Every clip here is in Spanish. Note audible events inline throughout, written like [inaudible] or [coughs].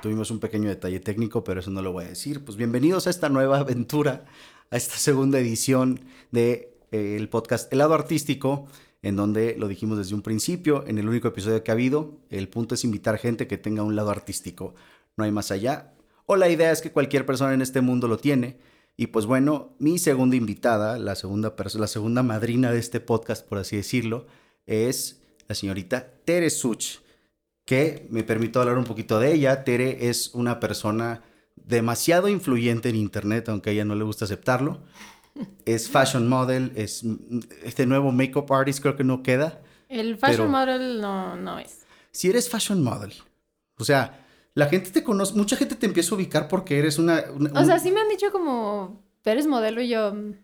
tuvimos un pequeño detalle técnico, pero eso no lo voy a decir. Pues bienvenidos a esta nueva aventura, a esta segunda edición de eh, podcast El lado artístico, en donde lo dijimos desde un principio, en el único episodio que ha habido, el punto es invitar gente que tenga un lado artístico, no hay más allá. O la idea es que cualquier persona en este mundo lo tiene. Y pues bueno, mi segunda invitada, la segunda, la segunda madrina de este podcast, por así decirlo, es la señorita Tere Such, que me permito hablar un poquito de ella. Tere es una persona demasiado influyente en Internet, aunque a ella no le gusta aceptarlo es fashion model, es este nuevo makeup artist creo que no queda. El fashion model no, no es. Si eres fashion model, o sea, la gente te conoce, mucha gente te empieza a ubicar porque eres una... o sea, sí me han dicho como, eres modelo y yo... Mm,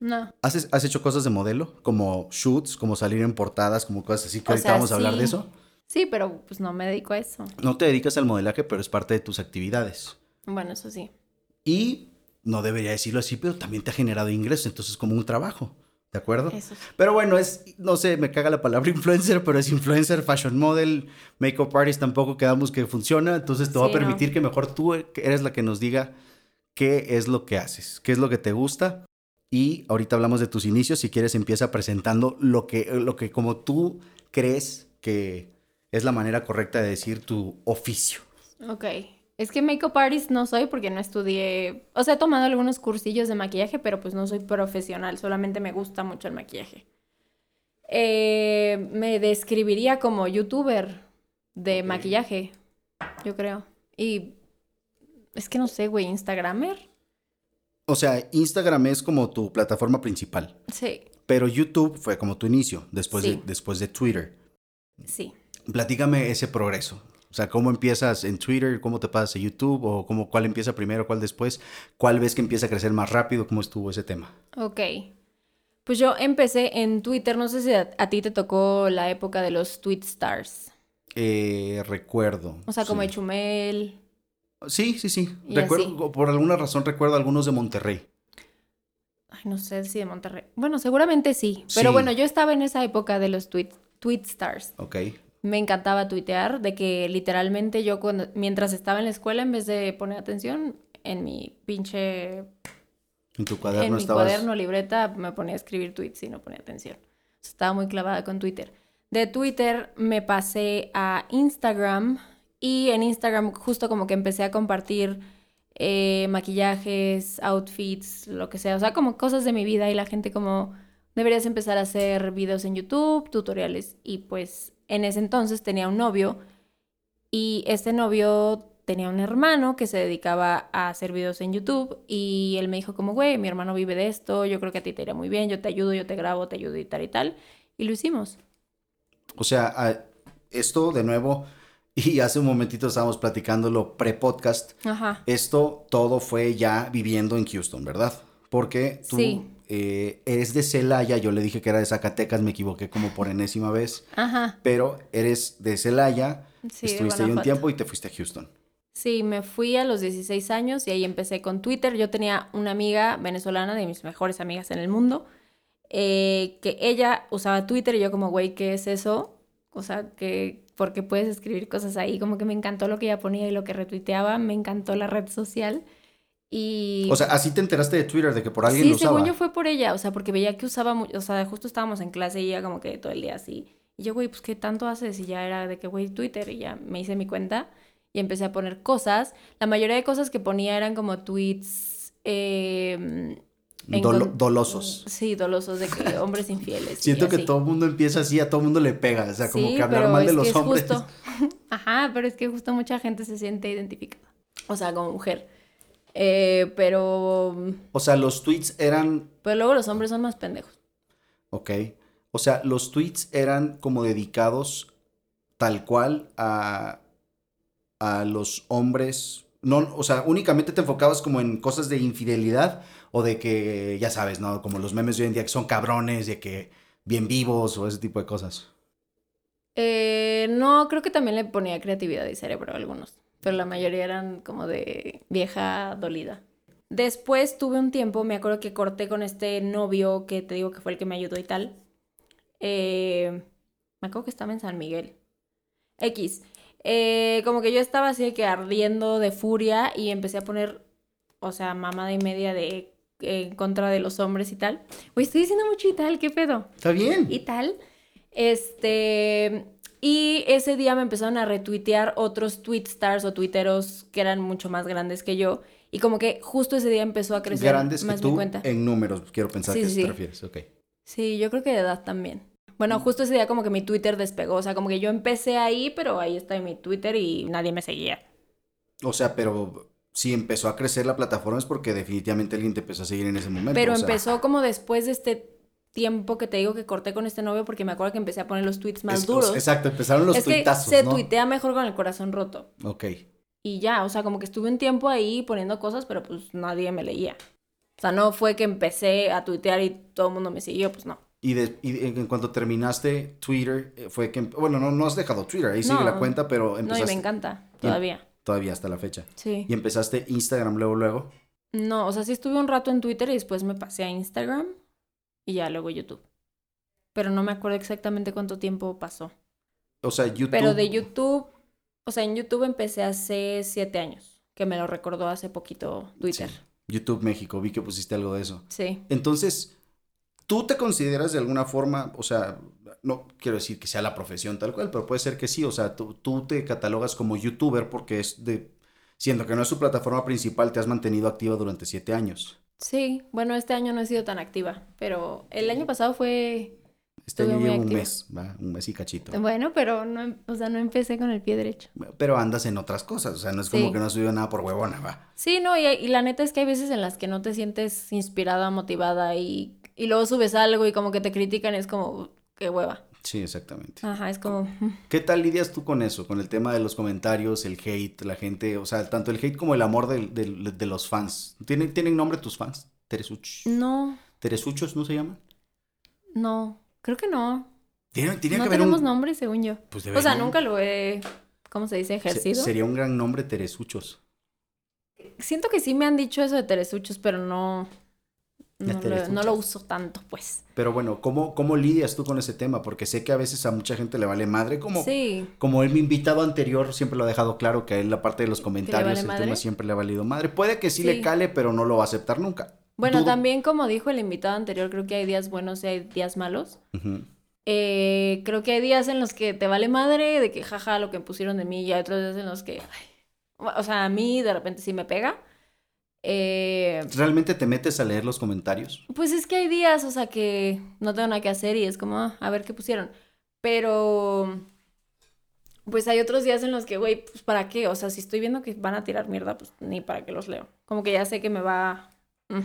no. ¿Has, ¿Has, hecho cosas de modelo? Como shoots, como salir en portadas, como cosas así, que ahorita vamos a hablar de eso. Sí, pero pues no me dedico a eso. No te dedicas al modelaje, pero es parte de tus actividades. Bueno, eso sí. Y no debería decirlo así, pero también te ha generado ingresos, entonces es como un trabajo. ¿De acuerdo? Pero bueno, es, no sé, me caga la palabra [laughs] influencer, pero es influencer, fashion model, makeup artist tampoco quedamos que funciona, entonces te va a permitir que mejor tú eres la que nos diga qué es lo que haces, qué es lo que te gusta. Y ahorita hablamos de tus inicios, si quieres empieza presentando lo que, lo que como tú crees que es la manera correcta de decir tu oficio. Ok. Es que makeup artist no soy porque no estudié, o sea, he tomado algunos cursillos de maquillaje, pero pues no soy profesional, solamente me gusta mucho el maquillaje. Eh, me describiría como youtuber de maquillaje, yo creo. Y es que no sé, güey, Instagramer. O sea, Instagram es como tu plataforma principal. Sí. Pero YouTube fue como tu inicio, después, de, después de Twitter. Sí. Platícame ese progreso. O sea, ¿cómo empiezas en Twitter? ¿Cómo te pasas a YouTube? ¿O cómo, cuál empieza primero, cuál después? ¿Cuál ves que empieza a crecer más rápido? ¿Cómo estuvo ese tema? Ok. Pues yo empecé en Twitter. No sé si a, ti te tocó la época de los Tweet Stars. Eh, recuerdo. O sea, como el Chumel. Sí, sí, sí. Recuerdo, por alguna razón recuerdo algunos de Monterrey. Ay, no sé si de Monterrey. Bueno, seguramente sí. Pero bueno, yo estaba en esa época de los tweet, tweet stars. Ok me encantaba tuitear, de que literalmente yo cuando, mientras estaba en la escuela, en vez de poner atención, en mi pinche... En tu cuaderno En mi cuaderno, libreta, me ponía a escribir tweets y no ponía atención. Estaba muy clavada con Twitter. De Twitter me pasé a Instagram y en Instagram justo como que empecé a compartir eh, maquillajes, outfits, lo que sea. O sea, como cosas de mi vida y la gente como deberías empezar a hacer videos en YouTube, tutoriales y pues en ese entonces tenía un novio y este novio tenía un hermano que se dedicaba a hacer videos en YouTube y él me dijo como, güey, mi hermano vive de esto, yo creo que a ti te irá muy bien, yo te ayudo, yo te grabo, te ayudo y tal y tal. Y lo hicimos. O sea, esto de nuevo, [laughs] y hace un momentito estábamos platicándolo pre-podcast, esto todo fue ya viviendo en Houston, ¿verdad? Porque tú sí. Eh, eres de Celaya, yo le dije que era de Zacatecas, me equivoqué como por enésima vez. Ajá. Pero eres de Celaya, estuviste ahí un tiempo y te fuiste a Houston. Sí, me fui a los 16 años y ahí empecé con Twitter. Yo tenía una amiga venezolana, de mis mejores amigas en el mundo, eh, que ella usaba Twitter y yo como, güey, ¿qué es eso? O sea, que porque puedes escribir cosas ahí, como que me encantó lo que ella ponía y lo que retuiteaba, me encantó la red social. Y... O sea, así te enteraste de Twitter, de que por alguien lo usaba. Sí, según yo fue por ella, o sea, porque veía que usaba, mucho, o sea, justo estábamos en clase y ella como que todo el día así. Y yo, güey, pues, ¿qué tanto haces? Y ya era de que, güey, Twitter, y ya me hice mi cuenta y empecé a poner cosas. La mayoría de cosas que ponía eran como tweets... Eh, dolosos. Sí, dolosos de que [laughs] hombres infieles. Siento que todo el mundo empieza así, a todo el mundo le pega, o sea, como que hablar mal de los hombres. Justo... [laughs] Ajá, pero es que justo mucha gente se siente identificada. O sea, como mujer. Eh, pero... O sea, los tweets eran... Pero luego los hombres son más pendejos. Ok. O sea, los tweets eran como dedicados tal cual a, a los hombres. No, o sea, únicamente te enfocabas como en cosas de infidelidad o de que, ya sabes, ¿no? Como los memes de hoy en día que son cabrones, de que bien vivos o ese tipo de cosas. Eh, no, creo que también le ponía creatividad y cerebro a algunos pero la mayoría eran como de vieja dolida. Después tuve un tiempo, me acuerdo que corté con este novio que te digo que fue el que me ayudó y tal. Eh, me acuerdo que estaba en San Miguel. X. Eh, como que yo estaba así de que ardiendo de furia y empecé a poner, o sea, mamada y media de en contra de los hombres y tal. Güey, estoy diciendo mucho y tal, ¿qué pedo? Está bien. Y tal. Este. Y ese día me empezaron a retuitear otros tweetstars o tuiteros que eran mucho más grandes que yo. Y como que justo ese día empezó a crecer Grandes más que tú mi cuenta. en números, quiero pensar Sí, que a sí, te refieres. Ok. Sí, yo creo que de edad también. Bueno, Mm. justo ese día como que mi Twitter despegó. O sea, como que yo empecé ahí, pero ahí está en mi Twitter y nadie me seguía. O sea, pero si empezó a crecer la plataforma es porque definitivamente alguien te empezó a seguir en ese momento. Pero o sea, empezó como después de este tiempo que te digo que corté con este novio porque me acuerdo que empecé a poner los tweets más es- duros. Exacto, empezaron los es que tuitazos, se ¿no? tuitea mejor con el corazón roto. Ok. Y ya, o sea, como que estuve un tiempo ahí poniendo cosas, pero pues nadie me leía. O sea, no fue que empecé a tuitear y todo el mundo me siguió, pues no. Y, de- y en cuanto terminaste Twitter, eh, fue que... Bueno, no, no has dejado Twitter, ahí sigue No. la cuenta, pero No, y empezaste... me encanta, todavía. Todavía hasta la fecha. Sí. Y empezaste Instagram luego, luego. No, o sea, sí estuve un rato en Twitter y después me pasé a Instagram y ya luego YouTube. Pero no me acuerdo exactamente cuánto tiempo pasó. O sea, YouTube... Pero de YouTube, o sea, en YouTube empecé hace siete años, que me lo recordó hace poquito Twitter. Sí. YouTube México, vi que pusiste algo de eso. Sí. Entonces, ¿tú te consideras de alguna forma, o sea, no quiero decir que sea la profesión tal cual, pero puede ser que sí, o sea, tú, tú te catalogas como youtuber porque es de, siendo que no es su plataforma principal, te has mantenido activa durante siete años. Sí, bueno, este año no he sido tan activa, pero el año pasado fue Este año llevo un activa. mes, ¿va? Un mes y cachito. bueno, pero no, o sea, no empecé con el pie derecho. Pero andas en otras cosas, o sea, no es como Sí. que no has subido nada por huevona, va. Sí, no, y, y la neta es que hay veces en las que no te sientes inspirada, motivada y, y luego subes algo y como que te critican, es como, qué hueva. Sí, exactamente. Ajá, es como. ¿Qué tal lidias tú con eso? Con el tema de los comentarios, el hate, la gente, o sea, tanto el hate como el amor del- del- de, los fans. ¿Tienen, ¿Tienen nombre tus fans? Teresuch. no, ¿Teresuchos no se llaman? no, creo que no. Tiene, tiene no que tenemos un... nombre, según yo. Pues O sea, nunca lo he, ¿cómo se dice? se- Ejercido. sería un gran nombre Teresuchos. Siento que sí me han dicho eso de Teresuchos, pero no, De no, lo, no lo uso tanto, pues. Pero bueno, ¿cómo, ¿cómo lidias tú con ese tema? Porque sé que a veces a mucha gente le vale madre, como, Sí, como el mi invitado anterior siempre lo ha dejado claro, que a él la parte de los comentarios, vale el madre? tema siempre le ha valido madre. Puede que sí, le cale, pero no lo va a aceptar nunca. bueno, Dudo- también como dijo el invitado anterior, creo que hay días buenos y hay días malos. Eh, creo que hay días en los que te vale madre de que jaja lo que pusieron de mí y hay otros días en los que, ay, o sea, a mí de repente sí me pega. Eh, ¿Realmente te metes a leer los comentarios? pues es que hay días, o sea, que no tengo nada que hacer y es como, ah, a ver qué pusieron. Pero, pues hay otros días en los que, güey, pues para qué, o sea, si estoy viendo que van a tirar mierda, pues ni para qué los leo. Como que ya sé que me va, mm,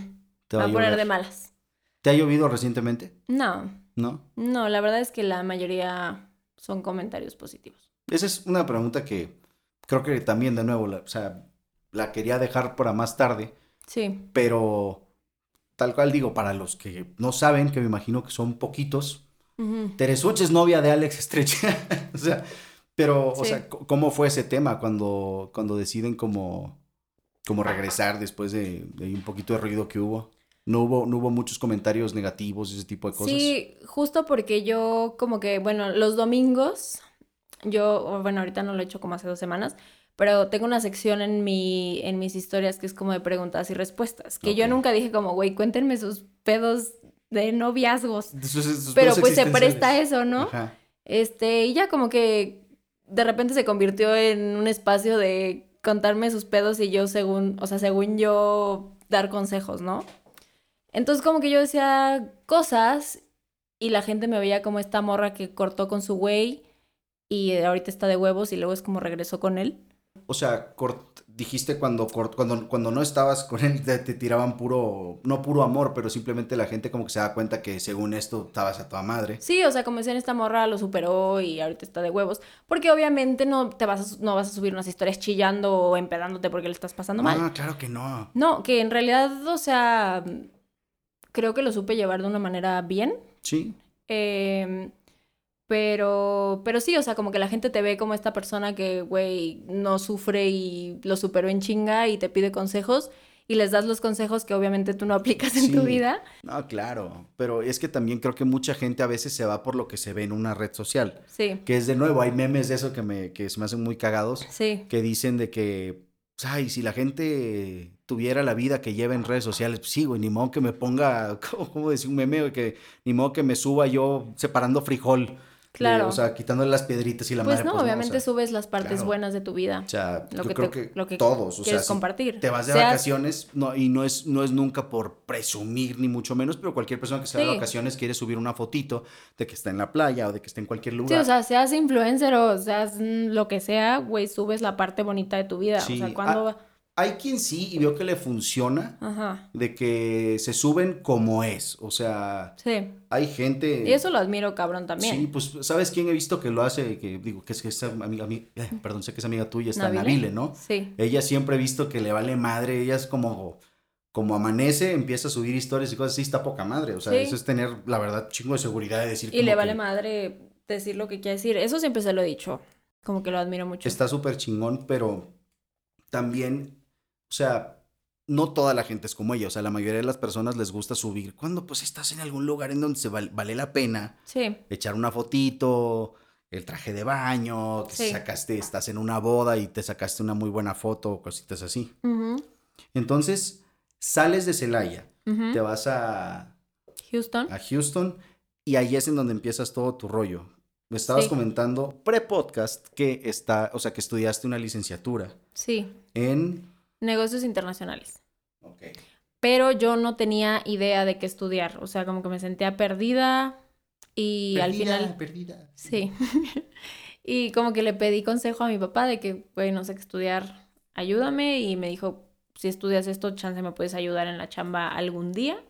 Te va a poner de malas. ¿Te ha llovido recientemente? No, ¿No? no, la verdad es que la mayoría son comentarios positivos. Esa es una pregunta que creo que también de nuevo, la- o sea, la quería dejar para más tarde, Sí. pero tal cual digo, para los que no saben, que me imagino que son poquitos, Ujú. Teresuch es novia de Alex Estrecha, [laughs] o sea, pero, o sea, ¿cómo fue ese tema cuando, cuando deciden como, como regresar después de, de un poquito de ruido que hubo? No hubo, no hubo muchos comentarios negativos y ese tipo de cosas. Sí, justo porque yo como que, bueno, los domingos, yo, bueno, ahorita no lo he hecho como hace dos semanas, pero tengo una sección en mi, en mis historias que es como de preguntas y respuestas, que yo nunca dije como, güey, cuéntenme sus pedos de noviazgos, Sus- sus pero pues se presta eso, ¿no? Ajá. Este, y ya como que de repente se convirtió en un espacio de contarme sus pedos y yo según, o sea, según yo dar consejos, ¿no? Entonces como que yo decía cosas y la gente me veía como esta morra que cortó con su güey y ahorita está de huevos y luego es como regresó con él. O sea, cort- dijiste cuando, cort- cuando, cuando no estabas con él, te, te tiraban puro, no puro amor, pero simplemente la gente como que se da cuenta que según esto estabas a toda madre. Sí, o sea, como decían, esta morra lo superó y ahorita está de huevos. Porque obviamente no te vas a, no vas a subir unas historias chillando o empedándote porque le estás pasando mal. Ah, claro que no. No, que en realidad, o sea, creo que lo supe llevar de una manera bien. Sí. eh, pero, pero sí, o sea, como que la gente te ve como esta persona que, güey, no sufre y lo superó en chinga y te pide consejos. y les das los consejos que obviamente tú no [laughs] aplicas en tu vida. No, claro, pero es que también creo que mucha gente a veces se va por lo que se ve en una red social, Sí, que es de nuevo, hay memes de eso que, me, que se me hacen muy cagados, sí, que dicen de que, pues, ay, si la gente tuviera la vida que lleva en redes sociales, pues sí, güey, ni modo que me ponga, [laughs] ¿cómo, decir un meme? Que ni modo que me suba yo separando frijol. Claro. o sea, quitándole las piedritas y la pues madre. no, o obviamente sea, subes las partes claro. buenas de tu vida. O sea, Lo yo que creo te- que lo que todos, o sea, quieres si compartir. te vas de Seas- vacaciones no, y no es, no es nunca por presumir ni mucho menos, pero cualquier persona que se va de Sí. vacaciones quiere subir una fotito de que está en la playa o de que está en cualquier Sí, lugar. o sea, seas influencer o seas mm, lo que sea, güey, subes la parte bonita de tu vida. Sí, O sea, cuando... ah, Hay quien sí y veo que le funciona Ajá, de que se suben como es, o sea, sí. hay gente... Y eso lo admiro, cabrón, también. Sí, pues, ¿sabes quién he visto que lo hace? Que digo, que es que es amiga, amiga- eh, perdón, sé que es amiga tuya, está ¿Nabile? Nabile, ¿no? Sí. Ella siempre he visto que le vale madre, ella es como, como amanece, empieza a subir historias y cosas así, está poca madre. O sea, Sí. eso es tener, la verdad, chingo de seguridad de decir Y le vale que madre decir lo que quiere decir. Eso siempre se lo he dicho. Como que lo admiro mucho. Está súper chingón, pero también, o sea, no toda la gente es como ella. O sea, la mayoría de las personas les gusta subir cuando pues estás en algún lugar en donde se val- vale la pena Sí, echar una fotito, el traje de baño, que Sí. sacaste, estás en una boda y te sacaste una muy buena foto, cositas así. Entonces, sales de Celaya, te vas a, Houston. a Houston y ahí es en donde empiezas todo tu rollo. Me estabas Sí. comentando pre-podcast que está, o sea, que estudiaste una licenciatura Sí, en... negocios internacionales. Ok. Pero yo no tenía idea de qué estudiar. O sea, como que me sentía perdida y al final... Perdida. Sí. [laughs] y como que le pedí consejo a mi papá de que, güey, no sé qué estudiar, ayúdame. Y me dijo, si estudias esto, chance me puedes ayudar en la chamba algún día.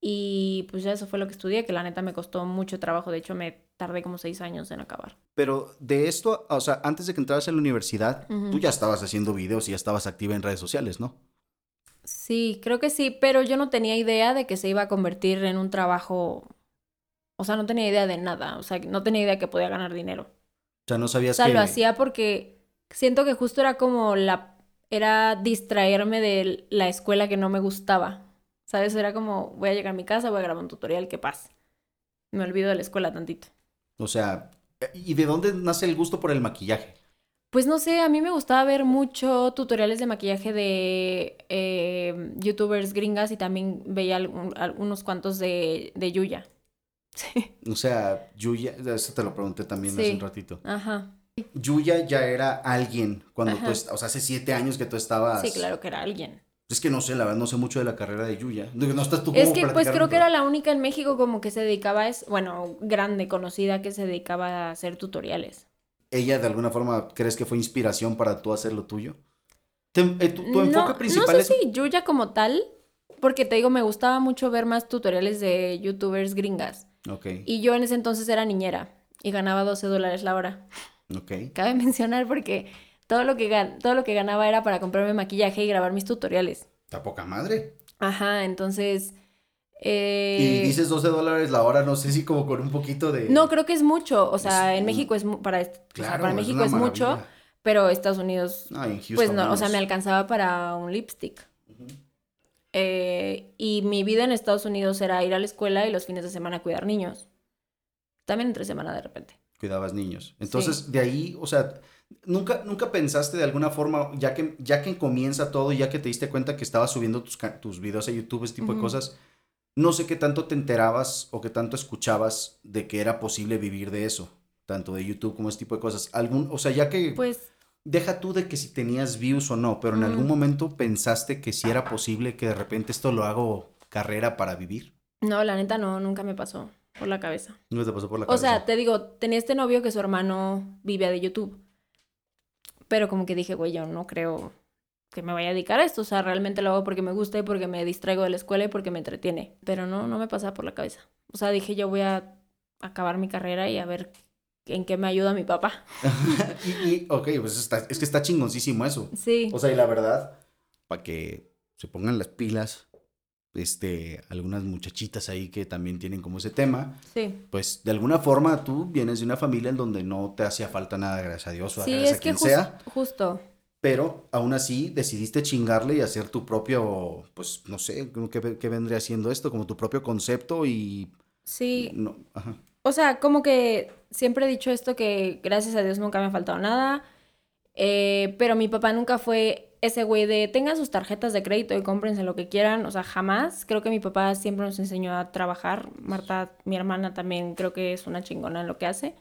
Y pues ya eso fue lo que estudié, que la neta me costó mucho trabajo. De hecho, me tardé como seis años en acabar. Pero de esto, o sea, antes de que entraras a la universidad, tú ya estabas haciendo videos y ya estabas activa en redes sociales, ¿no? Sí, creo que sí, pero yo no tenía idea de que se iba a convertir en un trabajo. O sea, no tenía idea de nada. O sea, no tenía idea que podía ganar dinero. O sea, no O sabías sea, que... lo hacía porque siento que justo era como la... Era distraerme de la escuela que no me gustaba. ¿Sabes? Era como, voy a llegar a mi casa, voy a grabar un tutorial, ¿qué pasa? Me olvido de la escuela tantito. O sea, ¿y de dónde nace el gusto por el maquillaje? Pues no sé, a mí me gustaba ver mucho tutoriales de maquillaje de eh, youtubers gringas y también veía algunos cuantos de, de Yuya. [laughs] Sí. O sea, Yuya, eso te lo pregunté también hace un ratito. Ajá. Yuya ya era alguien cuando tú, Ajá. est- o sea, hace siete años que tú estabas. Sí, claro que era alguien. Es que no sé, la verdad, no sé mucho de la carrera de Yuya. No, no estás tú Es que pues creo que era la única en México como que se dedicaba a eso, bueno, grande, conocida, que se dedicaba a hacer tutoriales. ¿Ella de alguna forma crees que fue inspiración para tú hacer lo tuyo? Te- eh, tu, tu enfoque no, principal no sé es... si Yuya como tal, porque te digo, me gustaba mucho ver más tutoriales de youtubers gringas. Ok, Y yo en ese entonces era niñera y ganaba 12 dólares la hora. ok. Cabe mencionar porque todo lo que, todo lo que ganaba era para comprarme maquillaje y grabar mis tutoriales. Está poca madre. Ajá, entonces... Y eh, dices 12 dólares la hora, no sé si como con un poquito de... No, creo que es mucho. O sea, en México es para, est- o sea, Claro, para México es mucho, pero Estados Unidos, No, en Houston pues no, o sea, me alcanzaba para un lipstick. Eh, y mi vida en Estados Unidos era ir a la escuela y los fines de semana cuidar niños. También entre semana de repente. Cuidabas niños. Entonces, de ahí, o sea, ¿nunca, nunca pensaste de alguna forma, ya que, ya que comienza todo y ya que te diste cuenta que estabas subiendo tus, tus videos a YouTube, ese tipo de cosas, no sé qué tanto te enterabas o qué tanto escuchabas de que era posible vivir de eso, tanto de YouTube como ese tipo de cosas. Algún, o sea, ya que Pues deja tú de que si tenías views o no, pero en algún momento pensaste que si era posible que de repente esto lo hago carrera para vivir. no, la neta no, nunca me pasó por la cabeza. No te pasó por la O cabeza. sea, te digo, tenía este novio que su hermano vivía de YouTube. Pero como que dije, güey, yo no creo que me vaya a dedicar a esto. O sea, realmente lo hago porque me gusta y porque me distraigo de la escuela y porque me entretiene. Pero no, no me pasaba por la cabeza. O sea, dije, yo voy a acabar mi carrera y a ver en qué me ayuda mi papá. [laughs] y, y, ok, pues está, es que está chingoncísimo eso. Sí. O sea, y la verdad, para que se pongan las pilas, este, algunas muchachitas ahí que también tienen como ese tema, Sí. pues de alguna forma tú vienes de una familia en donde no te hacía falta nada, gracias a Dios o a Sí, gracias es a que quien sea, justo. Pero aún así decidiste chingarle y hacer tu propio, pues no sé, ¿qué, qué vendría siendo esto? Como tu propio concepto y... Sí. No, ajá. O sea, como que siempre he dicho esto que gracias a Dios nunca me ha faltado nada. Eh, pero mi papá nunca fue ese güey de tengan sus tarjetas de crédito y cómprense lo que quieran. O sea, jamás. Creo que mi papá siempre nos enseñó a trabajar. Marta, mi hermana, también creo que es una chingona en lo que hace.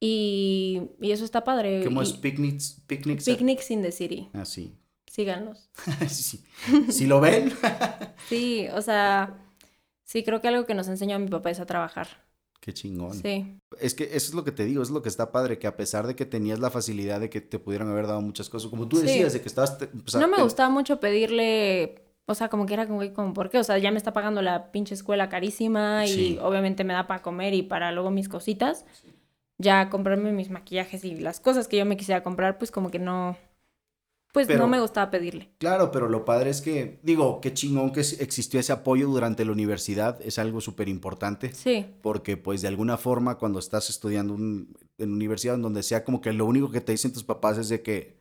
Y, y eso está padre. ¿Cómo es Picnics? Picnics? Picnics in the City. Ah, sí. Síganlos. [laughs] sí, sí. Si lo ven. [laughs] Sí, o sea, sí, creo que algo que nos enseñó a mi papá es a trabajar. Qué chingón. Sí, Es que eso es lo que te digo, es lo que está padre, que a pesar de que tenías la facilidad de que te pudieran haber dado muchas cosas, como tú Sí. decías, de que estabas... no me te- gustaba mucho pedirle, o sea, como que era como, como, ¿por qué? O sea, ya me está pagando la pinche escuela carísima y Sí. obviamente me da para comer y para luego mis cositas. Ya comprarme mis maquillajes y las cosas que yo me quisiera comprar, pues como que no, pues Pero- no me gustaba pedirle. Claro, pero lo padre es que, digo, qué chingón que existió ese apoyo durante la universidad, es algo súper importante, Sí, porque pues de alguna forma cuando estás estudiando un- en universidad, en donde sea como que lo único que te dicen tus papás es de que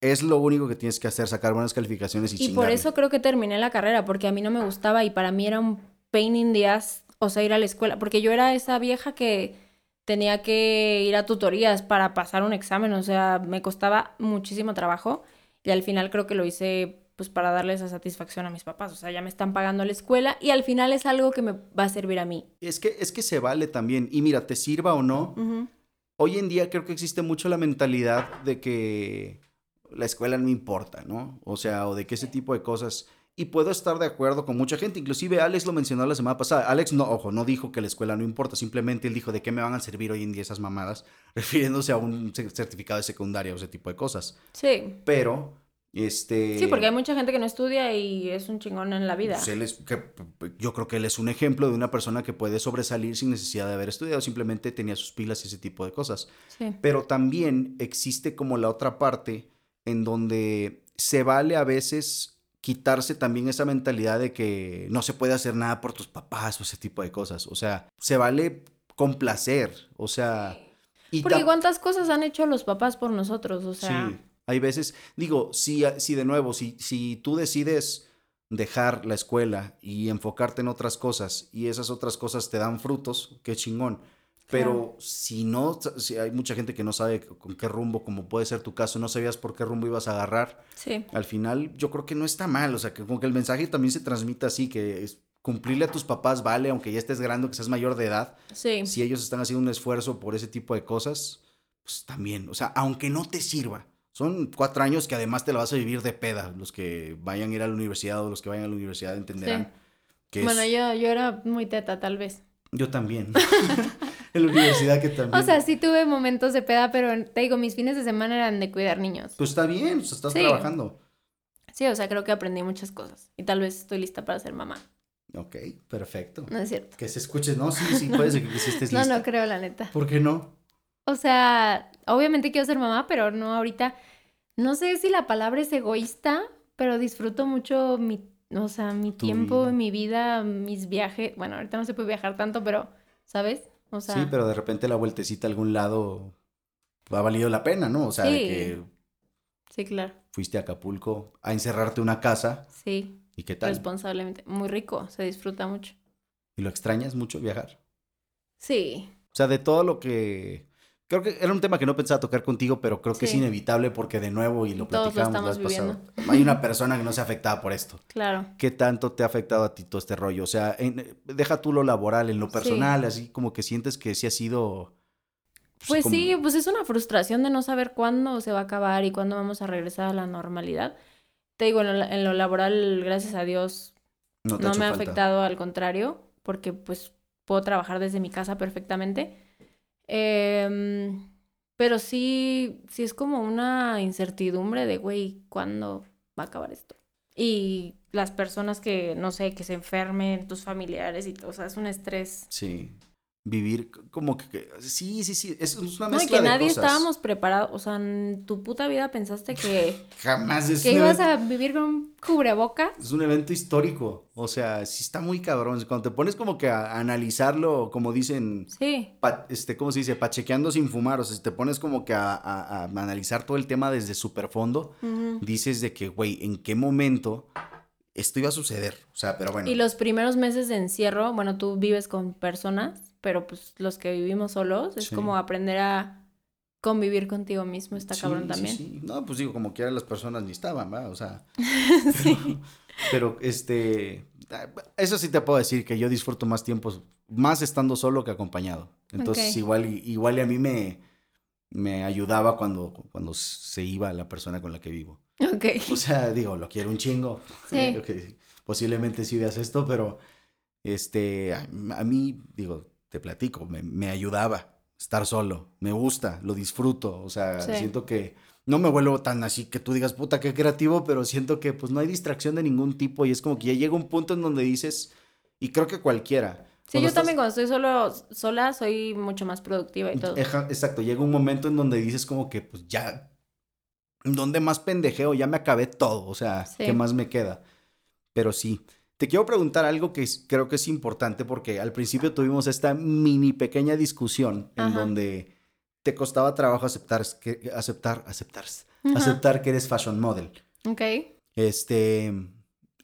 es lo único que tienes que hacer, sacar buenas calificaciones y, y por eso creo que terminé la carrera, porque a mí no me gustaba y para mí era un pain in the ass, o sea, ir a la escuela, porque yo era esa vieja que tenía que ir a tutorías para pasar un examen, o sea, me costaba muchísimo trabajo y al final creo que lo hice pues para darle esa satisfacción a mis papás, o sea, ya me están pagando la escuela y al final es algo que me va a servir a mí. Es que, es que se vale también, y mira, te sirva o no, hoy en día creo que existe mucho la mentalidad de que la escuela no importa, ¿no? O sea, o de que ese tipo de cosas. Y puedo estar de acuerdo con mucha gente. Inclusive Alex lo mencionó la semana pasada. Alex no, ojo, no dijo que la escuela no importa. Simplemente él dijo de qué me van a servir hoy en día esas mamadas, [laughs] refiriéndose a un ce- certificado de secundaria o ese tipo de cosas. Sí, Pero, este... sí, porque hay mucha gente que no estudia y es un chingón en la vida. pues él es- que- yo creo que él es un ejemplo de una persona que puede sobresalir sin necesidad de haber estudiado. Simplemente tenía sus pilas y ese tipo de cosas. Sí, Pero también existe como la otra parte en donde se vale a veces quitarse también esa mentalidad de que no se puede hacer nada por tus papás o ese tipo de cosas. O sea, se vale complacer. O sea... y Porque ta- cuántas cosas han hecho los papás por nosotros, o sea... Sí, hay veces, digo, si, si de nuevo, si, si tú decides dejar la escuela y enfocarte en otras cosas y esas otras cosas te dan frutos, qué chingón. Pero Claro. si no, si hay mucha gente que no sabe con qué rumbo, como puede ser tu caso, no sabías por qué rumbo ibas a agarrar, Sí. al final yo creo que no está mal, o sea, que como que el mensaje también se transmite así, que es cumplirle a tus papás vale, aunque ya estés grande, que seas mayor de edad, Sí. si ellos están haciendo un esfuerzo por ese tipo de cosas, pues también, o sea, aunque no te sirva, son cuatro años que además te la vas a vivir de peda, los que vayan a ir a la universidad o los que vayan a la universidad entenderán que Bueno, es... yo, yo era muy teta, tal vez. Yo también. [laughs] [laughs] en la universidad que también... O sea, sí tuve momentos de peda, pero te digo, mis fines de semana eran de cuidar niños. Pues está bien, pues estás Sí. trabajando. Sí, o sea, creo que aprendí muchas cosas. Y tal vez estoy lista para ser mamá. Ok, perfecto. No es cierto. Que se escuche, ¿no? Sí, sí, [laughs] puede ser que sí estés No, lista. no creo, la neta. ¿Por qué no? O sea, obviamente quiero ser mamá, pero no ahorita. No sé si la palabra es egoísta, pero disfruto mucho mi, o sea, mi Tu tiempo, vida. mi vida, mis viajes. Bueno, ahorita no se puede viajar tanto, pero, ¿sabes? O sea, sí, pero de repente la vueltecita a algún lado ha valido la pena, ¿no? O sea, de que sí, claro. fuiste a Acapulco a encerrarte en una casa Sí, y qué tal. responsablemente. Muy rico, se disfruta mucho. ¿Y lo extrañas mucho viajar? Sí, O sea, de todo lo que... Creo que era un tema que no pensaba tocar contigo, pero creo que es inevitable porque de nuevo, y lo Todos lo platicábamos la vez hay una persona que no se afectada por esto. claro. ¿Qué tanto te ha afectado a ti todo este rollo? O sea, en- deja tú lo laboral, en lo personal, así como que sientes que sí ha sido... Pues como- sí, pues es una frustración de no saber cuándo se va a acabar y cuándo vamos a regresar a la normalidad. Te digo, en lo, en lo laboral, gracias a Dios, no, me ha falta. afectado, al contrario, porque pues puedo trabajar desde mi casa perfectamente. Em, pero sí, sí es como una incertidumbre de, güey, ¿cuándo va a acabar esto? Y las personas que, no sé, que se enfermen, tus familiares y todo, o sea, es un estrés. Sí. Vivir como que, sí, sí, sí, es una mezcla no, y que nadie cosas. estábamos preparados, o sea, en tu puta vida pensaste que [laughs] jamás es que ibas a vivir con un cubreboca. Es un evento histórico, o sea, sí está muy cabrón, cuando te pones como que a, analizarlo, como dicen, sí. este, ¿cómo se dice? Pachequeando sin fumar, o sea, si te pones como que a, a, analizar todo el tema desde súper fondo, dices de que, güey, ¿en qué momento esto iba a suceder? O sea, pero bueno. Y los primeros meses de encierro, bueno, tú vives con personas pero pues los que vivimos solos es como aprender a convivir contigo mismo, está cabrón también. Sí, No, pues digo, como quiera las personas ni estaban, ¿verdad? O sea, [laughs] [laughs] pero, este, eso sí te puedo decir que yo disfruto más tiempo, más estando solo que acompañado. Entonces, igual, igual a mí me, me ayudaba cuando, cuando se iba la persona con la que vivo. Ok. O sea, digo, lo quiero un chingo. [laughs] Sí. posiblemente sí veas esto, pero este, a mí, digo, te platico, me, ayudaba estar solo, me gusta, lo disfruto, o sea, siento que no me vuelvo tan así que tú digas, puta, qué creativo, pero siento que pues no hay distracción de ningún tipo y es como que ya llega un punto en donde dices, y creo que cualquiera. Sí, yo también cuando estoy solo, sola soy mucho más productiva y todo. Exacto, llega un momento en donde dices como que pues ya, ¿dónde más pendejeo? Ya me acabé todo, o sea, ¿qué más me queda? Pero sí, te quiero preguntar algo que creo que es importante porque al principio tuvimos esta mini pequeña discusión en donde te costaba trabajo aceptar, que, aceptar, aceptar, aceptar que eres fashion model. Ok. Este,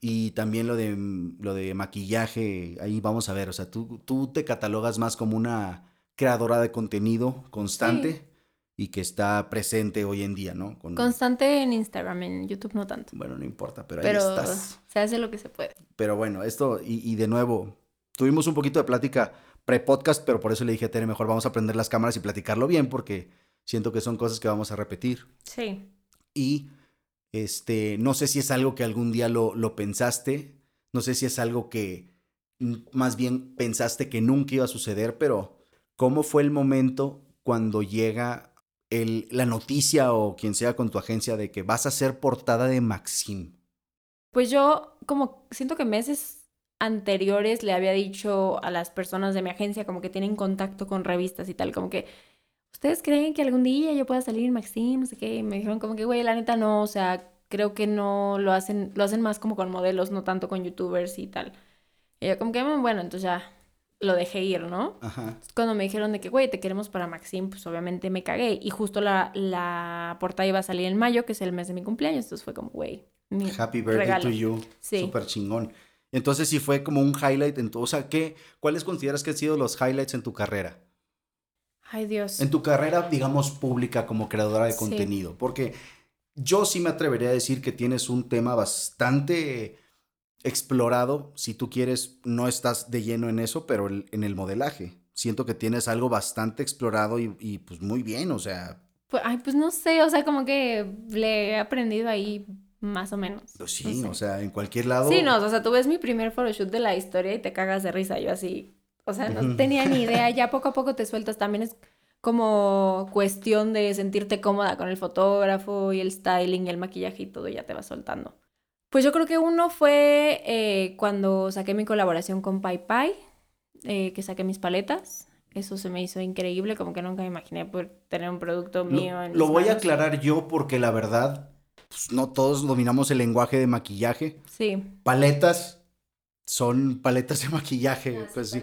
y también lo de, lo de maquillaje, ahí vamos a ver, o sea, tú, tú te catalogas más como una creadora de contenido constante y que está presente hoy en día, ¿no? Constante en Instagram, en YouTube no tanto. Bueno, no importa, pero, ahí estás. Se hace lo que se puede. Pero bueno, esto, y, de nuevo, tuvimos un poquito de plática pre-podcast, pero por eso le dije a Tere, mejor vamos a prender las cámaras y platicarlo bien, porque siento que son cosas que vamos a repetir. Sí. Y este, no sé si es algo que algún día lo, lo pensaste, no sé si es algo que más bien pensaste que nunca iba a suceder, pero ¿cómo fue el momento cuando llega la noticia o quien sea con tu agencia de que vas a ser portada de Maxim? Pues yo como siento que meses anteriores le había dicho a las personas de mi agencia como que tienen contacto con revistas y tal, como que ¿ustedes creen que algún día yo pueda salir Maxim? No sé qué, me dijeron como que, güey, la neta no, o sea, creo que no lo hacen, lo hacen más como con modelos, no tanto con youtubers y tal. Y yo como que, mm, bueno, entonces ya lo dejé ir, ¿no? Ajá. Cuando me dijeron de que, güey, te queremos para Maxim, pues obviamente me cagué. Y justo la, la portada iba a salir en mayo, que es el mes de mi cumpleaños. Entonces fue como, güey. Happy birthday to you. Sí. Súper chingón. Entonces sí fue como un highlight en tu, o sea, ¿qué, ¿cuáles consideras que han sido los highlights en tu carrera? Ay, Dios. En tu carrera, digamos, pública como creadora de contenido. Porque yo sí me atrevería a decir que tienes un tema bastante explorado, si tú quieres, no estás de lleno en eso, pero en el modelaje. Siento que tienes algo bastante explorado y, pues muy bien, o sea. Pues, ay, pues no sé, o sea, como que le he aprendido ahí más o menos. Pues sí, o sea, en cualquier lado. Sí, no, o sea, tú ves mi primer photoshoot de la historia y te cagas de risa, yo así, o sea, no tenía ni idea, [laughs] ya poco a poco te sueltas, también es como cuestión de sentirte cómoda con el fotógrafo y el styling y el maquillaje y todo, ya te va soltando. Pues yo creo que uno fue eh, cuando saqué mi colaboración con Pai Pai, eh, que saqué mis paletas. Eso se me hizo increíble, como que nunca me imaginé poder tener un producto mío. en lo voy a aclarar yo porque la verdad, pues, no todos dominamos el lenguaje de maquillaje. Sí. Paletas son paletas de maquillaje, pues sí.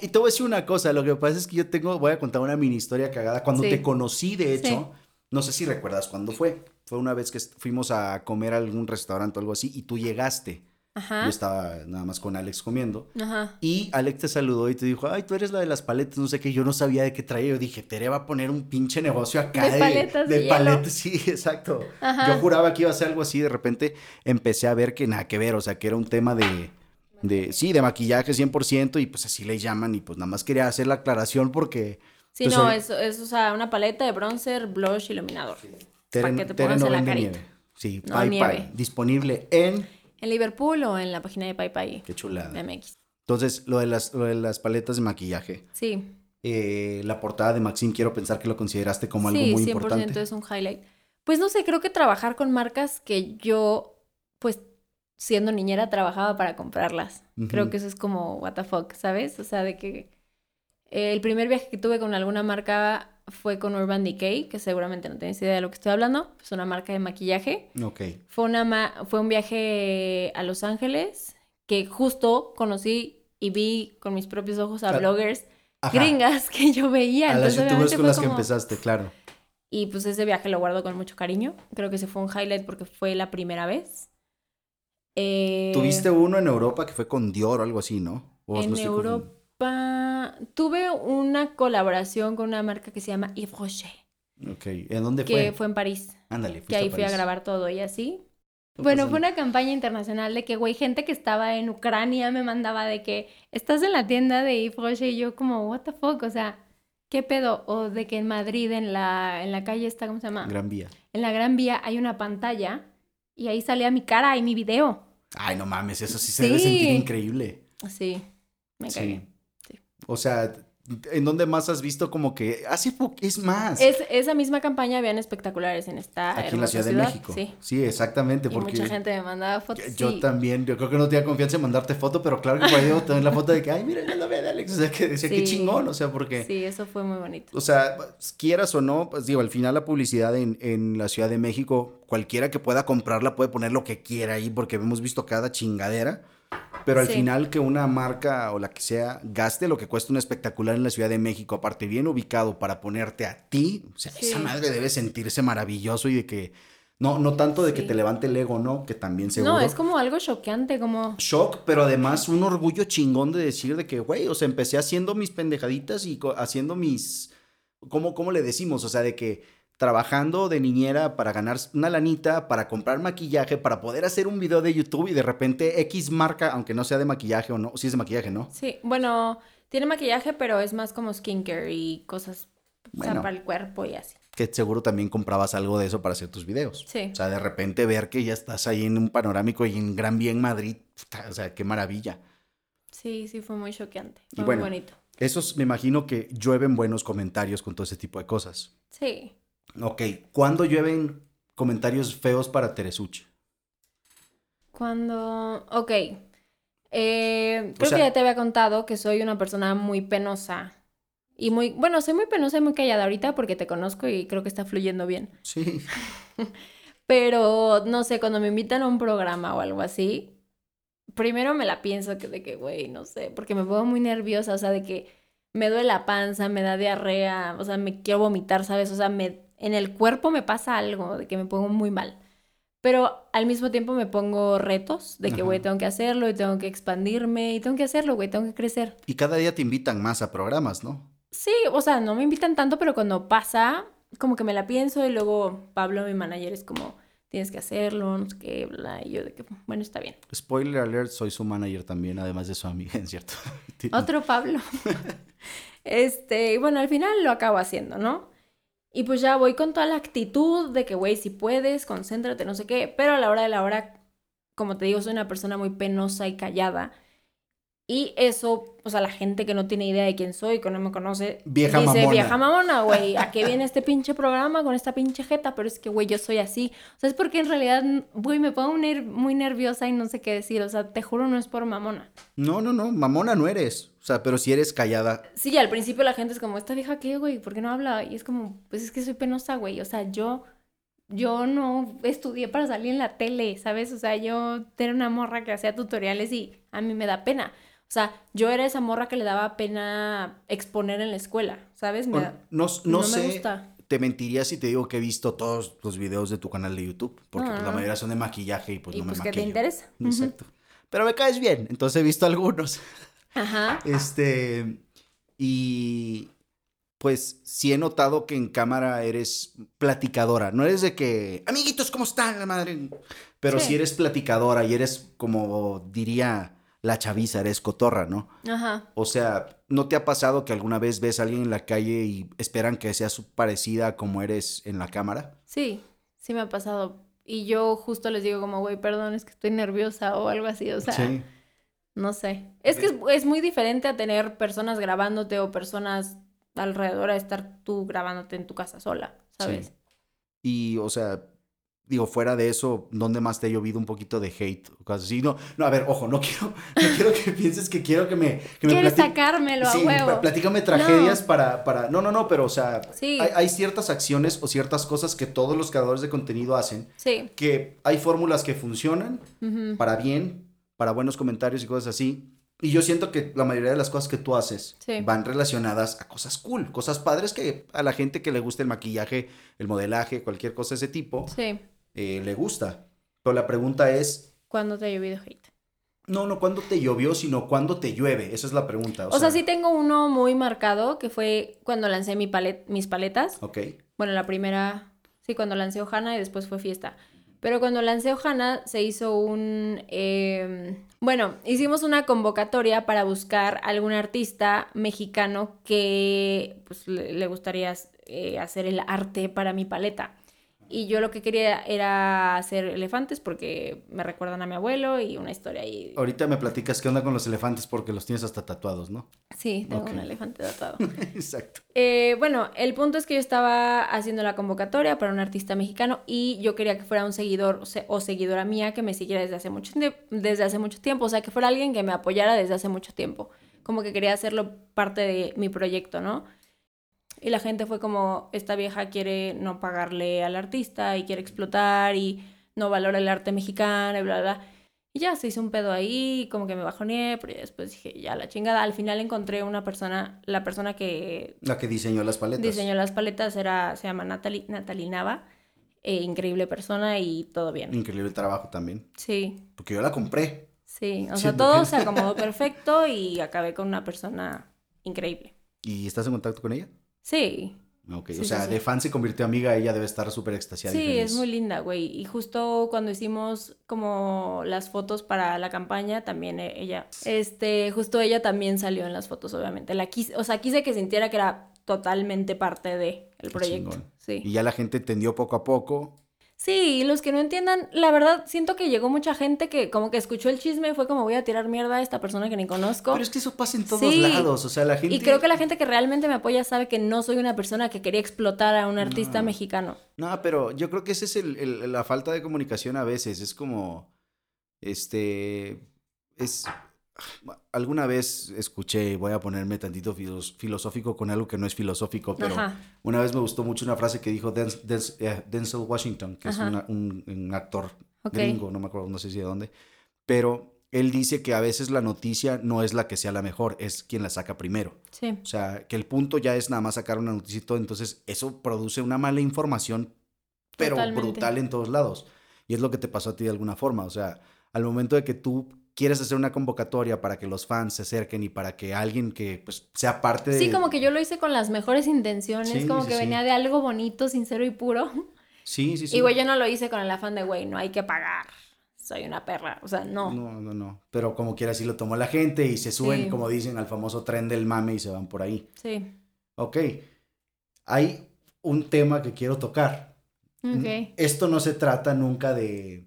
Y te voy a decir una cosa, lo que pasa es que yo tengo, voy a contar una mini historia cagada. Cuando te conocí, de hecho, no sé si recuerdas cuándo fue fue una vez que fuimos a comer a algún restaurante o algo así y tú llegaste. Ajá. Yo estaba nada más con Alex comiendo. Ajá. Y Alex te saludó y te dijo, ay, tú eres la de las paletas, no sé qué. Yo no sabía de qué traía. Yo dije, Tere va a poner un pinche negocio acá de, paletas. De, paletas, [laughs] sí, exacto. Yo juraba que iba a ser algo así. De repente empecé a ver que nada que ver, o sea, que era un tema de, de sí, de maquillaje 100% y pues así le llaman y pues nada más quería hacer la aclaración porque... Sí, pues, no, es, es, o sea, una paleta de bronzer, blush, iluminador. Tere, que te no vende nieve. Sí, Pai Disponible en... En Liverpool o en la página de Pai Pai. Qué chulada. MX. Entonces, lo de las, de las paletas de maquillaje. Sí. Eh, la portada de Maxim, quiero pensar que lo consideraste como algo muy importante. Sí, 100% es un highlight. Pues no sé, creo que trabajar con marcas que yo, pues, siendo niñera, trabajaba para comprarlas. Creo que eso es como, what the fuck, ¿sabes? O sea, de que El primer viaje que tuve con alguna marca fue con Urban Decay, que seguramente no tenéis idea de lo que estoy hablando. Es una marca de maquillaje. Ok. Fue, una ma- fue un viaje a Los Ángeles que justo conocí y vi con mis propios ojos a Ah, bloggers Ajá. gringas que yo veía. A las Entonces, youtubers obviamente con las que empezaste, claro. Y pues ese viaje lo guardo con mucho cariño. Creo que ese fue un highlight porque fue la primera vez. Eh, Tuviste uno en Europa que fue con Dior o algo así, ¿no? En lo Europa tuve una colaboración con una marca que se llama Yves Rocher, Ok. ¿En dónde que fue? fue en París. Ándale, Que ahí fui a grabar todo y así. No Bueno, fue una campaña internacional de que, güey, gente que estaba en Ucrania me mandaba de que estás en la tienda de Yves Rocher y yo como, what the fuck, o sea, ¿qué pedo? O de que en Madrid, en la, en la calle está, ¿cómo se llama? Gran Vía. En la Gran Vía hay una pantalla y ahí salía mi cara y mi video. Ay, no mames, eso sí se debe sentir increíble. Sí, me cagué. Sí. O sea, ¿en dónde más has visto como que hace poco es más? Es, esa misma campaña habían espectaculares en esta Aquí en la Ciudad de México. Sí. exactamente, Y porque mucha gente me mandaba fotos. yo sí. también, yo creo que no tenía confianza en mandarte foto, pero claro que por ahí tener la foto de que, ay, mira, ya la ve de Alex, o sea, que decía, qué Sí. chingón, o sea, porque... Sí, eso fue muy bonito. O sea, quieras o no, pues digo, al final la publicidad en, en la Ciudad de México, cualquiera que pueda comprarla puede poner lo que quiera ahí porque hemos visto cada chingadera. Pero al Sí. final que una marca o la que sea gaste lo que cuesta un espectacular en la Ciudad de México, aparte bien ubicado para ponerte a ti, o sea, Sí. esa madre debe sentirse maravilloso y de que, no, no tanto de que te levante el ego, ¿no? Que también seguro. No, es como algo choqueante, como... Shock, pero además un orgullo chingón de decir de que, güey, o sea, empecé haciendo mis pendejaditas y haciendo mis, ¿cómo, cómo le decimos? O sea, de que trabajando de niñera para ganar una lanita, para comprar maquillaje, para poder hacer un video de YouTube y de repente X marca, aunque no sea de maquillaje o no, sí es de maquillaje, ¿no? Sí, bueno, tiene maquillaje, pero es más como skincare y cosas o sea, Bueno. para el cuerpo y así. Que seguro también comprabas algo de eso para hacer tus videos. Sí. O sea, de repente ver que ya estás ahí en un panorámico y en Gran Vía en Madrid, o sea, qué maravilla. Sí, sí, fue muy choqueante. Y Fue bueno. muy bonito. Esos me imagino que llueven buenos comentarios con todo ese tipo de cosas. Sí. Ok, ¿cuándo llueven comentarios feos para Teresuche? Cuando... Ok. Eh, O creo sea- que ya te había contado que soy una persona muy penosa. Y muy... Bueno, soy muy penosa y muy callada ahorita porque te conozco y creo que está fluyendo bien. Sí. [laughs] Pero, no sé, cuando me invitan a un programa o algo así, primero me la pienso que de que, güey, no sé, porque me pongo muy nerviosa, o sea, de que me duele la panza, me da diarrea, o sea, me quiero vomitar, ¿sabes? O sea, me, en el cuerpo me pasa algo, de que me pongo muy mal. Pero al mismo tiempo me pongo retos de que, güey, tengo que hacerlo y tengo que expandirme y tengo que hacerlo, güey, tengo que crecer. Y cada día te invitan más a programas, ¿no? Sí, o sea, no me invitan tanto, pero cuando pasa, como que me la pienso y luego Pablo, mi manager, es como, tienes que hacerlo, no sé qué, bla, y yo de que, bueno, está bien. Spoiler alert, soy su manager también, además de su amiga, [laughs] en cierto. Otro Pablo. [laughs] este, y bueno, al final lo acabo haciendo, ¿no? Y pues ya voy con toda la actitud de que, güey, si puedes, concéntrate, no sé qué, pero a la hora de la hora, como te digo, soy una persona muy penosa y callada. Y eso, o sea, la gente que no tiene idea de quién soy, que no me conoce, Vieja dice, mamona. vieja mamona, güey, ¿a qué [laughs] viene este pinche programa con esta pinche jeta? Pero es que, güey, yo soy así. O sea, es porque en realidad, güey, me pongo muy nerviosa y no sé qué decir. O sea, te juro, no es por mamona. No, no, no, mamona no eres. O sea, pero si eres callada. Sí, al principio la gente es como, ¿esta vieja qué, güey? ¿Por qué no habla? Y es como, pues es que soy penosa, güey. O sea, yo, yo no estudié para salir en la tele, ¿sabes? O sea, yo era una morra que hacía tutoriales y a mí me da pena. O sea, yo era esa morra que le daba pena exponer en la escuela, ¿sabes? Me no, no, no, sé. me gusta. Te mentiría si te digo que he visto todos los videos de tu canal de YouTube, porque pues, no, la mayoría son de maquillaje y pues y no pues me que te interesa. Exacto. Pero me caes bien, entonces he visto algunos. Ajá. Este, y pues sí he notado que en cámara eres platicadora. No eres de que, amiguitos, ¿cómo están? La madre. Pero sí. Sí. eres platicadora y eres como diría la chaviza, eres cotorra, ¿no? Ajá. O sea, ¿no te ha pasado que alguna vez ves a alguien en la calle y esperan que seas parecida como eres en la cámara? Sí, sí me ha pasado. Y yo justo les digo como, güey, perdón, es que estoy nerviosa o algo así. O sea, sí. No sé. Es que es, es muy diferente a tener personas grabándote o personas alrededor a estar tú grabándote en tu casa sola, ¿sabes? Sí. Y, o sea, digo, fuera de eso, ¿dónde más te ha llovido un poquito de hate? O cosas así. No, no, a ver, ojo, no [laughs] quiero, no quiero que pienses que quiero que me... Que me Quieres plati- sacármelo a Sí, huevo. platícame tragedias para, para... No, no, no, pero o sea, Sí. hay, hay ciertas acciones o ciertas cosas que todos los creadores de contenido hacen, Sí. que hay fórmulas que funcionan Ujú. para bien, para buenos comentarios y cosas así. Y yo siento que la mayoría de las cosas que tú haces Sí. van relacionadas a cosas cool, cosas padres que a la gente que le gusta el maquillaje, el modelaje, cualquier cosa de ese tipo, Sí. Eh, le gusta. Pero la pregunta es, ¿Cuándo te ha llovido hate? no, no cuándo te llovió, sino cuándo te llueve. Esa es la pregunta. O, sea, sí tengo uno muy marcado que fue cuando lancé mi palet mis paletas. Ok. Bueno, la primera, sí, cuando lancé Ohana y después fue fiesta. Pero cuando lancé Ohana se hizo un... eh, bueno, hicimos una convocatoria para buscar algún artista mexicano que pues, le, le gustaría eh, hacer el arte para mi paleta. Y yo lo que quería era hacer elefantes porque me recuerdan a mi abuelo y una historia ahí. Ahorita me platicas qué onda con los elefantes porque los tienes hasta tatuados, ¿no? Sí, tengo un elefante tatuado. [laughs] Exacto. Eh, bueno, el punto es que yo estaba haciendo la convocatoria para un artista mexicano y yo quería que fuera un seguidor o, se- o seguidora mía que me siguiera desde hace, mucho, desde hace mucho tiempo, o sea, que fuera alguien que me apoyara desde hace mucho tiempo, como que quería hacerlo parte de mi proyecto, ¿no? Y la gente fue como, esta vieja quiere no pagarle al artista y quiere explotar y no valora el arte mexicano y bla, bla, bla. Y ya se hizo un pedo ahí, como que me bajoneé, pero ya después dije, ya la chingada. Al final encontré una persona, la persona que La que diseñó las paletas. diseñó las paletas era, se llama Natalie, Natalie Nava. Eh, increíble persona y todo bien. Increíble trabajo también. Sí, Porque yo la compré. sí. O sea, todo que- se acomodó perfecto y acabé con una persona increíble. ¿Y estás en contacto con ella? Sí, Ok, Sí, o sea, sí. de fan se convirtió amiga, ella debe estar súper extasiada y sí, feliz. es muy linda, güey. Y justo cuando hicimos como las fotos para la campaña, también e- ella, este, justo ella también salió en las fotos, obviamente. La quise, o sea, quise que sintiera que era totalmente parte de el proyecto. chingón. Sí. Y ya la gente entendió poco a poco. Sí, y los que no entiendan, la verdad, siento que llegó mucha gente que como que escuchó el chisme y fue como voy a tirar mierda a esta persona que ni conozco. Pero es que eso pasa en todos Sí. lados, o sea, la gente... Y creo que la gente que realmente me apoya sabe que no soy una persona que quería explotar a un artista No. mexicano. No, pero yo creo que esa es el- el- la falta de comunicación a veces. Es como, este, es... Alguna vez escuché, voy a ponerme tantito filos- filosófico con algo que no es filosófico, pero Ajá. una vez me gustó mucho una frase que dijo eh, Denzel Washington, que es una- un, un actor gringo, no me acuerdo, no sé si de dónde, pero él dice que a veces la noticia no es la que sea la mejor, es quien la saca primero. Sí. O sea, que el punto ya es nada más sacar una noticia y todo, entonces eso produce una mala información, pero Totalmente. brutal en todos lados. Y es lo que te pasó a ti de alguna forma, o sea, al momento de que tú quieres hacer una convocatoria para que los fans se acerquen y para que alguien que pues sea parte de... Sí, como que yo lo hice con las mejores intenciones, Sí, como sí, que sí. venía de algo bonito, sincero y puro. Sí, sí, sí. Y güey, yo no lo hice con el afán de, güey, no hay que pagar. Soy una perra. O sea, no. No, no, no. Pero como quiera, así lo tomó la gente y se suben, como dicen, al famoso tren del mame y se van por ahí. Sí. Ok. Hay un tema que quiero tocar. Ok. Esto no se trata nunca de...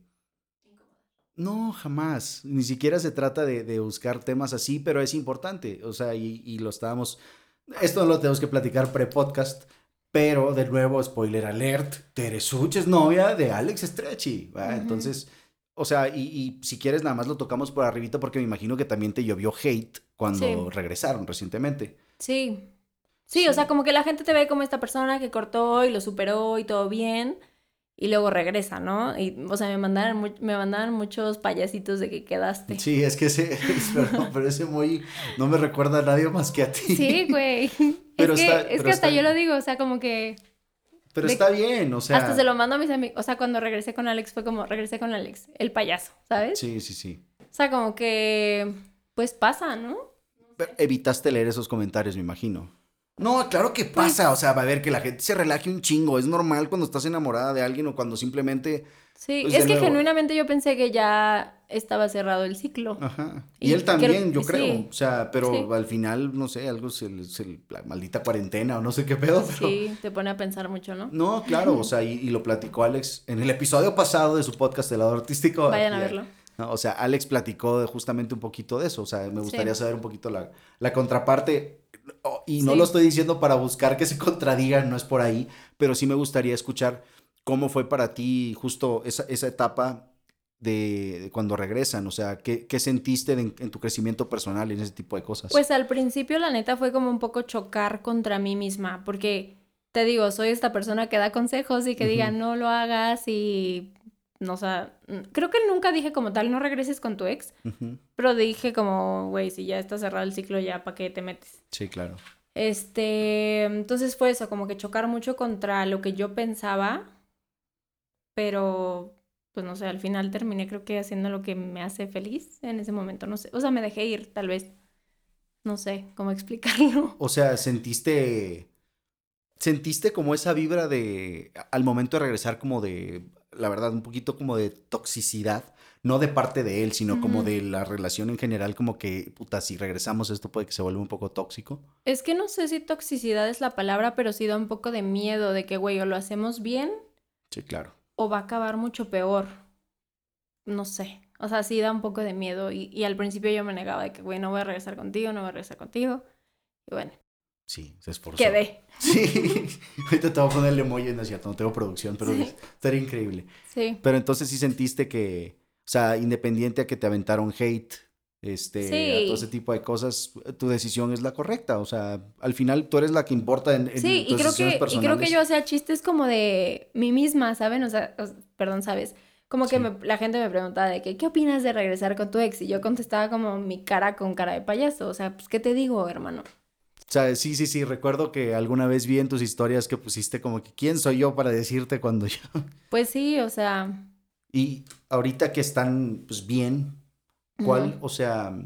No, jamás. Ni siquiera se trata de, de buscar temas así, pero es importante. O sea, y, y lo estábamos... Esto no lo tenemos que platicar pre-podcast, pero de nuevo, spoiler alert, Teresuch es novia de Alex Stretchy. ¿va? Ujú. Entonces, o sea, y, y si quieres nada más lo tocamos por arribita porque me imagino que también te llovió hate cuando Sí. regresaron recientemente. Sí. Sí, o sea, como que la gente te ve como esta persona que cortó y lo superó y todo bien. Y luego regresa, ¿no? Y, o sea, me mandaban, me mandaban muchos payasitos de que quedaste. Sí, es que ese, [laughs] perdón, pero ese muy, no me recuerda a nadie más que a ti. Sí, güey. [laughs] Pero es que, está- es pero que hasta yo lo digo, o sea, como que Pero de- está bien, o sea. hasta se lo mando a mis amigos. O sea, cuando regresé con Alex fue como, regresé con Alex, el payaso, ¿sabes? Sí, sí, sí. O sea, como que, pues pasa, ¿no? Pero evitaste leer esos comentarios, me imagino. No, claro que Pues pasa, o sea, va a ver que la gente se relaje un chingo. Es normal cuando estás enamorada de alguien o cuando simplemente. Sí, Pues, es que nuevo. genuinamente yo pensé que ya estaba cerrado el ciclo. Ajá. Y Y, él también, creo- yo creo. sí. O sea, pero Sí. al final, no sé, algo se, se la maldita cuarentena o no sé qué pedo. Pero... Sí, te pone a pensar mucho, ¿no? No, claro, o sea, y, y lo platicó Alex en el episodio pasado de su podcast, El lado artístico. Vayan a Ya- verlo. O sea, Alex platicó justamente un poquito de eso. O sea, me gustaría Sí. saber un poquito la, la contraparte. Oh, Y no Sí. lo estoy diciendo para buscar que se [laughs] contradigan, no es por ahí, pero sí me gustaría escuchar ¿cómo fue para ti justo esa, esa etapa de, cuando regresan? O sea, ¿qué, qué sentiste en, en, tu crecimiento personal en ese tipo de cosas? Pues al principio, la neta, fue como un poco chocar contra mí misma, porque te digo, soy esta persona que da consejos y que diga, no lo hagas y no, o sea, creo que nunca dije como tal, no regreses con tu ex, pero dije como, güey, si ya está cerrado el ciclo, ya, ¿para qué te metes? Sí, claro. Este, entonces fue eso, como que chocar mucho contra lo que yo pensaba, pero pues no sé, al final terminé creo que haciendo lo que me hace feliz en ese momento, no sé, o sea, me dejé ir, tal vez, no sé cómo [laughs] explicarlo. O sea, sentiste, sentiste como esa vibra de, al momento de regresar como de, la verdad, un poquito como de toxicidad, no de parte de él, sino como de la relación en general, como que, puta, si regresamos esto puede que se vuelva un poco tóxico. Es que no sé si toxicidad es la palabra, pero sí da un poco de miedo de que, güey, o lo hacemos bien. Sí, claro o va a acabar mucho peor. No sé. O sea, sí da un poco de miedo. Y, al principio yo me negaba de que, güey, no voy a regresar contigo, no voy a regresar contigo. Y bueno. Sí, se esforzó. Quedé. Sí. [laughs] Ahorita te voy a poner el emoji, no es cierto, no tengo producción, pero estaría increíble. Sí. Pero entonces sí sentiste que, o sea, independiente a que te aventaron hate, este, a todo ese tipo de cosas, tu decisión es la correcta. O sea, al final tú eres la que importa en, en sí, y creo que, y creo que yo hacía chistes como de mí misma, ¿saben? O sea, perdón, ¿sabes? Como que la gente me preguntaba de que, ¿qué opinas de regresar con tu ex? Y yo contestaba como mi cara con cara de payaso. O sea, pues, ¿qué te digo, hermano? O sea, sí, sí, sí, recuerdo que alguna vez vi en tus historias que pusiste como que, ¿quién soy yo para decirte cuando yo? [laughs] Pues sí, o sea... Y ahorita que están, pues, bien, ¿Cuál, o sea,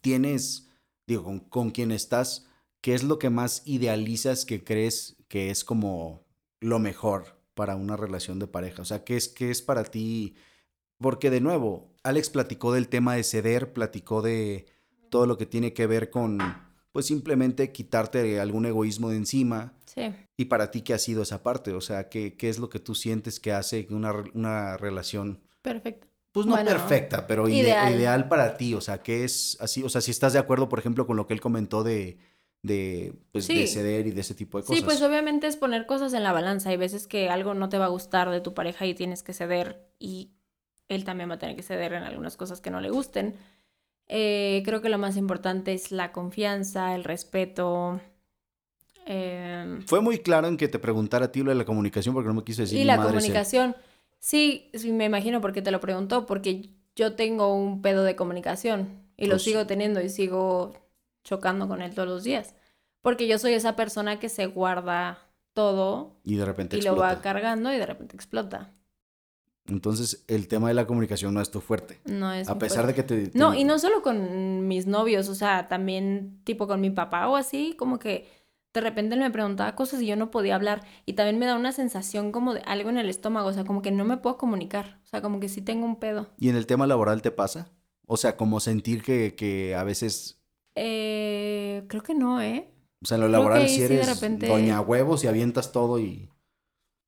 tienes, digo, con, con quien estás, qué es lo que más idealizas que crees que es como lo mejor para una relación de pareja? O sea, ¿qué es, qué es para ti? Porque de nuevo, Alex platicó del tema de ceder, platicó de todo lo que tiene que ver con, pues simplemente quitarte algún egoísmo de encima. Sí. Y para ti, ¿qué ha sido esa parte? O sea, ¿qué, qué es lo que tú sientes que hace una, una relación perfecta? Pues no perfecta, pero ideal. para ti. O sea, que es así. O sea, si estás de acuerdo, por ejemplo, con lo que él comentó de, de, pues, de ceder y de ese tipo de cosas. Sí, pues obviamente es poner cosas en la balanza. Hay veces que algo no te va a gustar de tu pareja y tienes que ceder. Y él también va a tener que ceder en algunas cosas que no le gusten. Eh, creo que lo más importante es la confianza, el respeto. Em, Fue muy claro en que te preguntara a ti lo de la comunicación porque no me quise decir. Y la comunicación. Sí, sí, me imagino por qué te lo preguntó, porque yo tengo un pedo de comunicación y lo pues sigo teniendo y sigo chocando con él todos los días. Porque yo soy esa persona que se guarda todo y de repente y lo va cargando y de repente explota. Entonces, el tema de la comunicación no es tu fuerte. No es. A pesar de que te, No, y no solo con mis novios, o sea, también tipo con mi papá o así, como que de repente él me preguntaba cosas y yo no podía hablar. Y también me da una sensación como de algo en el estómago, o sea, como que no me puedo comunicar. O sea, como que sí tengo un pedo. ¿Y en el tema laboral te pasa? O sea, como sentir que, que a veces... Eh, creo que no, ¿eh? O sea, en lo laboral si eres repente... doña huevos y avientas todo y...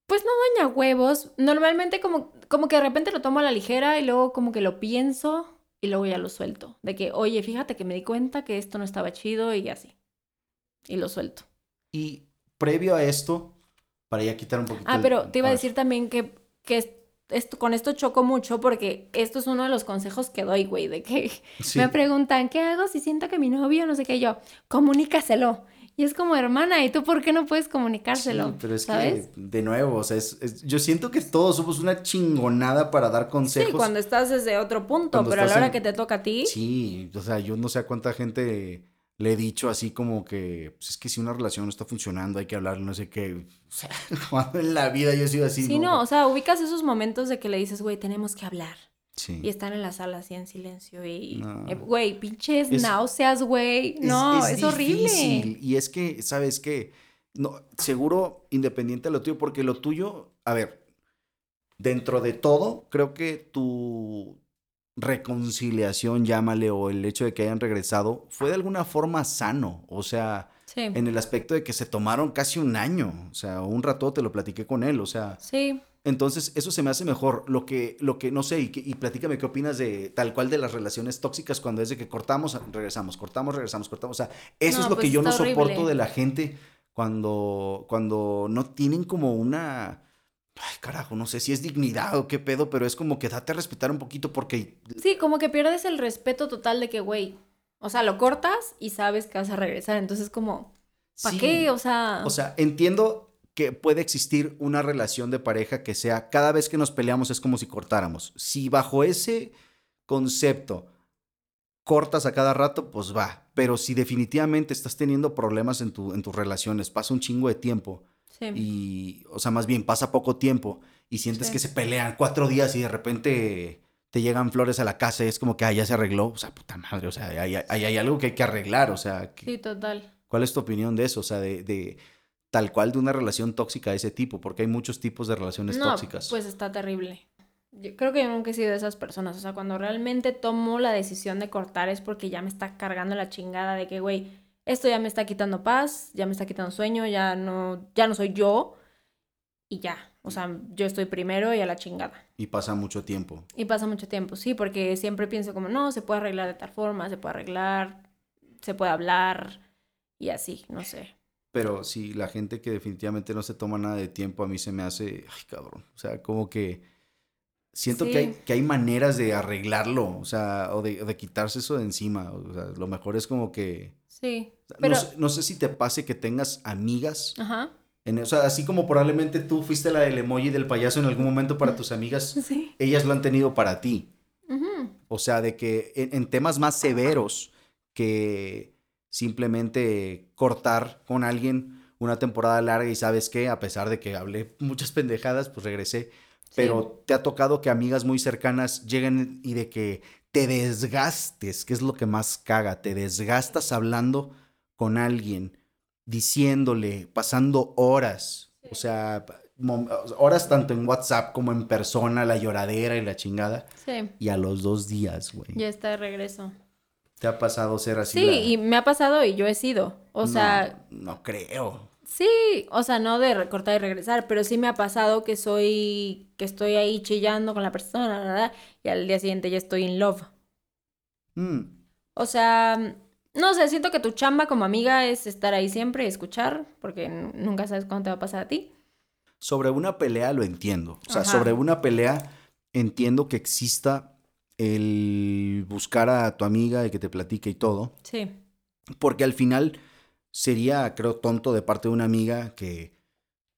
Pues no doña huevos. Normalmente como, como que de repente lo tomo a la ligera y luego como que lo pienso y luego ya lo suelto. De que, oye, fíjate que me di cuenta que esto no estaba chido y así. Y lo suelto. Y previo a esto, para ya quitar un poquito. Ah, pero te iba a, decir también que, que esto, con esto choco mucho porque esto es uno de los consejos que doy, güey, de que me preguntan, ¿qué hago si siento que mi novio no sé qué yo? Comunícaselo. Y es como, hermana, ¿y tú por qué no puedes comunicárselo? Sí, pero es que, de nuevo, o sea, es, yo siento que todos somos una chingonada para dar consejos. Sí, cuando estás desde otro punto, pero a la hora que te toca a ti. Sí, o sea, yo no sé a cuánta gente le he dicho así como que, pues es que si una relación no está funcionando hay que hablar, no sé qué. O sea, [laughs] cuando en la vida yo he sido así. Sí, no, o sea, ubicas esos momentos de que le dices, güey, tenemos que hablar. Sí. Y están en la sala así en silencio y, eh, güey, pinches náuseas, güey. No, es, horrible. Y es que, ¿sabes qué? No, seguro independiente de lo tuyo, porque lo tuyo, a ver, dentro de todo, creo que tu, reconciliación, llámale, o el hecho de que hayan regresado, fue de alguna forma sano. O sea, en el aspecto de que se tomaron casi un año. O sea, un rato te lo platiqué con él. O sea. Sí. Entonces, eso se me hace mejor. Lo que, lo que no sé, y, y platícame qué opinas de tal cual de las relaciones tóxicas cuando es de que cortamos, regresamos, cortamos, regresamos, cortamos. O sea, eso es lo que pues yo no soporto de la gente cuando, cuando no tienen como una Ay, carajo, no sé si es dignidad o qué pedo, pero es como que date a respetar un poquito porque... Sí, como que pierdes el respeto total de que, güey, o sea, lo cortas y sabes que vas a regresar, entonces como, ¿para Sí. qué? O sea, O sea, entiendo que puede existir una relación de pareja que sea cada vez que nos peleamos es como si cortáramos. Si bajo ese concepto cortas a cada rato, pues va. Pero si definitivamente estás teniendo problemas en, tu, en tus relaciones, pasa un chingo de tiempo sí. y, o sea, más bien pasa poco tiempo y sientes Sí. que se pelean cuatro días y de repente te llegan flores a la casa y es como que, ah, ya se arregló. O sea, puta madre, o sea, hay, hay- hay algo que hay que arreglar, o sea, que- Sí, total. ¿Cuál es tu opinión de eso? O sea, de, de tal cual de una relación tóxica de ese tipo, porque hay muchos tipos de relaciones No, tóxicas. pues está terrible. Yo creo que yo nunca he sido de esas personas. O sea, cuando realmente tomo la decisión de cortar es porque ya me está cargando la chingada de que, güey, esto ya me está quitando paz, ya me está quitando sueño, ya no, ya no soy yo. Y ya. O sea, yo estoy primero y a la chingada. Y pasa mucho tiempo. Y pasa mucho tiempo, sí, porque siempre pienso como, no, se puede arreglar de tal forma, se puede arreglar, se puede hablar y así, no sé. Pero sí, la gente que definitivamente no se toma nada de tiempo, a mí se me hace, ay cabrón, o sea, como que siento que, hay, que hay maneras de arreglarlo, o sea, o de, de quitarse eso de encima. O sea, lo mejor es como que, Sí, no pero, sé, no sé si te pase que tengas amigas, ajá, en, o sea, así como probablemente tú fuiste la del emoji del payaso en algún momento para tus amigas, [laughs] sí. ellas lo han tenido para ti. ujú, O sea, de que en, en temas más severos que simplemente cortar con alguien una temporada larga y sabes que a pesar de que hablé [laughs] muchas pendejadas, pues regresé. Pero te ha tocado que amigas muy cercanas lleguen y de que te desgastes, que es lo que más caga, te desgastas hablando con alguien, diciéndole, pasando horas, o sea, horas tanto en WhatsApp como en persona, la lloradera y la chingada. Sí, Y a los dos días, güey. ya está de regreso. ¿Te ha pasado ser así? Sí, la- y me ha pasado y yo he sido. O No, sea, No, creo. sí, o sea, no de recortar y regresar, pero sí me ha pasado que soy, que estoy ahí chillando con la persona, ¿verdad? Y al día siguiente ya estoy in love. Mm, O sea, no sé, siento que tu chamba como amiga es estar ahí siempre y escuchar, porque nunca sabes cuándo te va a pasar a ti. Sobre una pelea lo entiendo. O sea, Ajá. sobre una pelea entiendo que exista el buscar a tu amiga y que te platique y todo. Sí, Porque al final sería, creo, tonto de parte de una amiga que,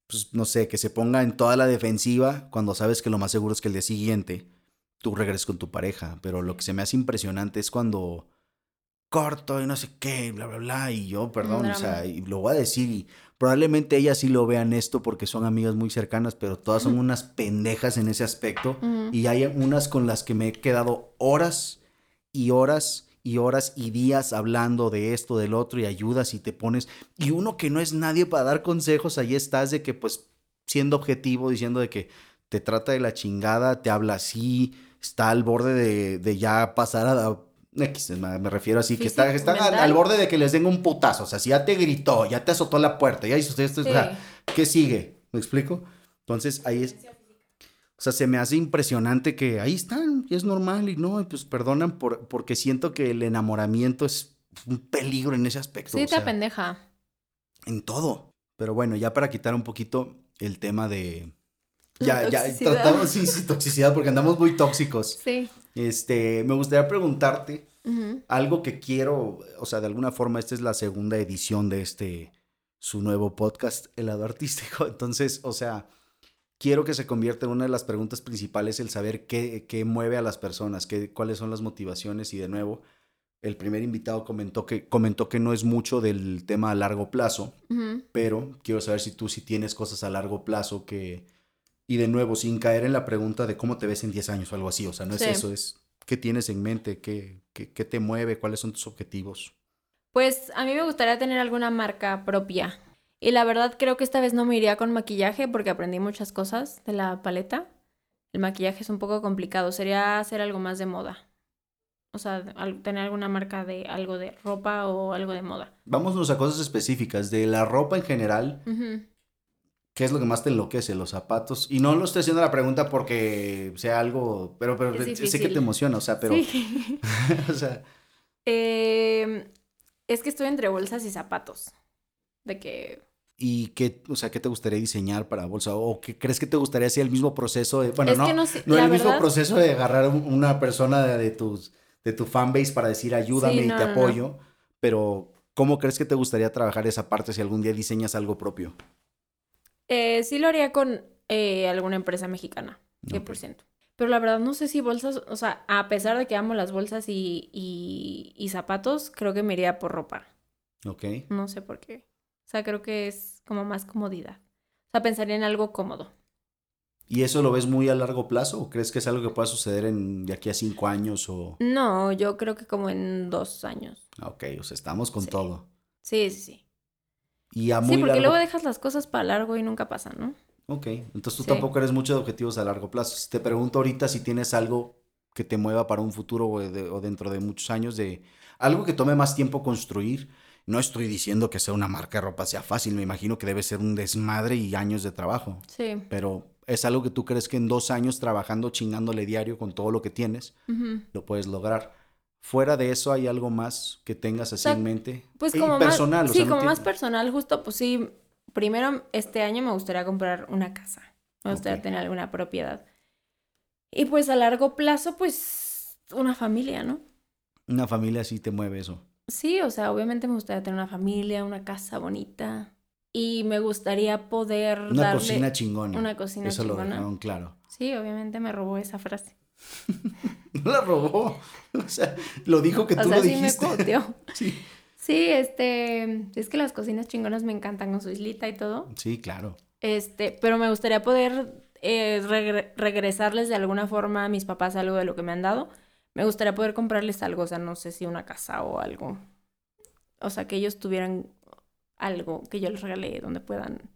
pues, no sé, que se ponga en toda la defensiva cuando sabes que lo más seguro es que el día siguiente tú regreses con tu pareja. Pero lo que se me hace impresionante es cuando corto y no sé qué, bla, bla, bla. Y yo, perdón, o sea, y lo voy a decir y probablemente ellas sí lo vean esto porque son amigas muy cercanas, pero todas son unas pendejas en ese aspecto. Y hay unas con las que me he quedado horas y horas y horas y días hablando de esto, del otro y ayudas y te pones. Y uno que no es nadie para dar consejos, ahí estás de que pues siendo objetivo, diciendo de que te trata de la chingada, te habla así, está al borde de, de ya pasar a... X, me refiero así, que está, Físico, están al, borde de que les den un putazo, o sea, si ya te gritó, ya te azotó la puerta, ya hizo esto, o sea, Sí. ¿Qué sigue? ¿Me explico? Entonces ahí es. O sea, se me hace impresionante que ahí están, y es normal, y no, pues perdonan por, porque siento que el enamoramiento es un peligro en ese aspecto. Sí, o te sea, pendeja. en todo. Pero bueno, ya para quitar un poquito el tema de. La Ya, ya, tratamos, [laughs] sí, sí, toxicidad, porque andamos muy tóxicos. Sí. Este, me gustaría preguntarte algo que quiero, o sea, de alguna forma esta es la segunda edición de este, su nuevo podcast, El lado artístico. [laughs] Entonces, o sea, quiero que se convierta en una de las preguntas principales el saber qué, qué mueve a las personas, qué, cuáles son las motivaciones. Y de nuevo, el primer invitado comentó que, comentó que no es mucho del tema a largo plazo, pero quiero saber si tú sí tienes cosas a largo plazo que... Y de nuevo, sin caer en la pregunta de cómo te ves en 10 años o algo así, o sea, no es Sí. eso, es qué tienes en mente, qué, qué, qué te mueve, cuáles son tus objetivos. Pues a mí me gustaría tener alguna marca propia. Y la verdad creo que esta vez no me iría con maquillaje porque aprendí muchas cosas de la paleta. El maquillaje es un poco complicado. Sería hacer algo más de moda. O sea, tener alguna marca de algo de ropa o algo de moda. Vámonos a cosas específicas. De la ropa en general. ¿Qué es lo que más te enloquece? Los zapatos. Y no lo estoy haciendo la pregunta porque sea algo, pero, pero sé que te emociona, o sea, pero, Sí. [laughs] o sea, Eh, es que estoy entre bolsas y zapatos. De que ¿Y qué, o sea, qué te gustaría diseñar para bolsa? ¿O qué crees que te gustaría hacer el mismo proceso de, bueno, Es no, que no sé, no el mismo proceso de agarrar un- una persona de, de tus, de tu fanbase para decir ayúdame Sí, y te apoyo, pero ¿cómo crees que te gustaría trabajar esa parte si algún día diseñas algo propio? Eh, sí lo haría con eh, alguna empresa mexicana, 100%. Pero la verdad no sé si bolsas, o sea, a pesar de que amo las bolsas y, y, y zapatos, creo que me iría por ropa. Ok. No sé por qué. O sea, creo que es como más comodidad. O sea, pensaría en algo cómodo. ¿Y eso lo ves muy a largo plazo o crees que es algo que pueda suceder en, de aquí a cinco años o... No, yo creo que como en dos años. Ok, o sea, estamos con Sí. todo. Sí, sí, sí. Y a muy Sí, porque largo... luego dejas las cosas para largo y nunca pasan, ¿no? Ok, entonces tú Sí. tampoco eres mucho de objetivos a largo plazo. Si te pregunto ahorita si tienes algo que te mueva para un futuro o, de- o dentro de muchos años de algo que tome más tiempo construir. No estoy diciendo que sea una marca de ropa sea fácil, me imagino que debe ser un desmadre y años de trabajo. Sí. Pero es algo que tú crees que en dos años trabajando, chingándole diario con todo lo que tienes, lo puedes lograr. Fuera de eso, ¿hay algo más que tengas así sea, en mente? Pues como personal, más, o sí, no como más tiene- personal, justo, pues sí, primero este año me gustaría comprar una casa, me gustaría tener alguna propiedad. Y pues a largo plazo, pues una familia, ¿no? Una familia sí te mueve eso. Sí, o sea, obviamente me gustaría tener una familia, una casa bonita y me gustaría poder Una darle cocina chingona. una cocina Eso lo chingona. dejaron claro. Sí, obviamente me robó esa frase. [laughs] No la robó. O sea, lo dijo que O tú sea, lo sí dijiste. me coteó. [laughs] Sí. Sí, este, es que las cocinas chingonas me encantan con su islita y todo. Sí, claro. Este, pero me gustaría poder eh, regre- regresarles de alguna forma a mis papás algo de lo que me han dado. Me gustaría poder comprarles algo, o sea, no sé si una casa o algo. O sea, que ellos tuvieran algo que yo les regalé donde puedan.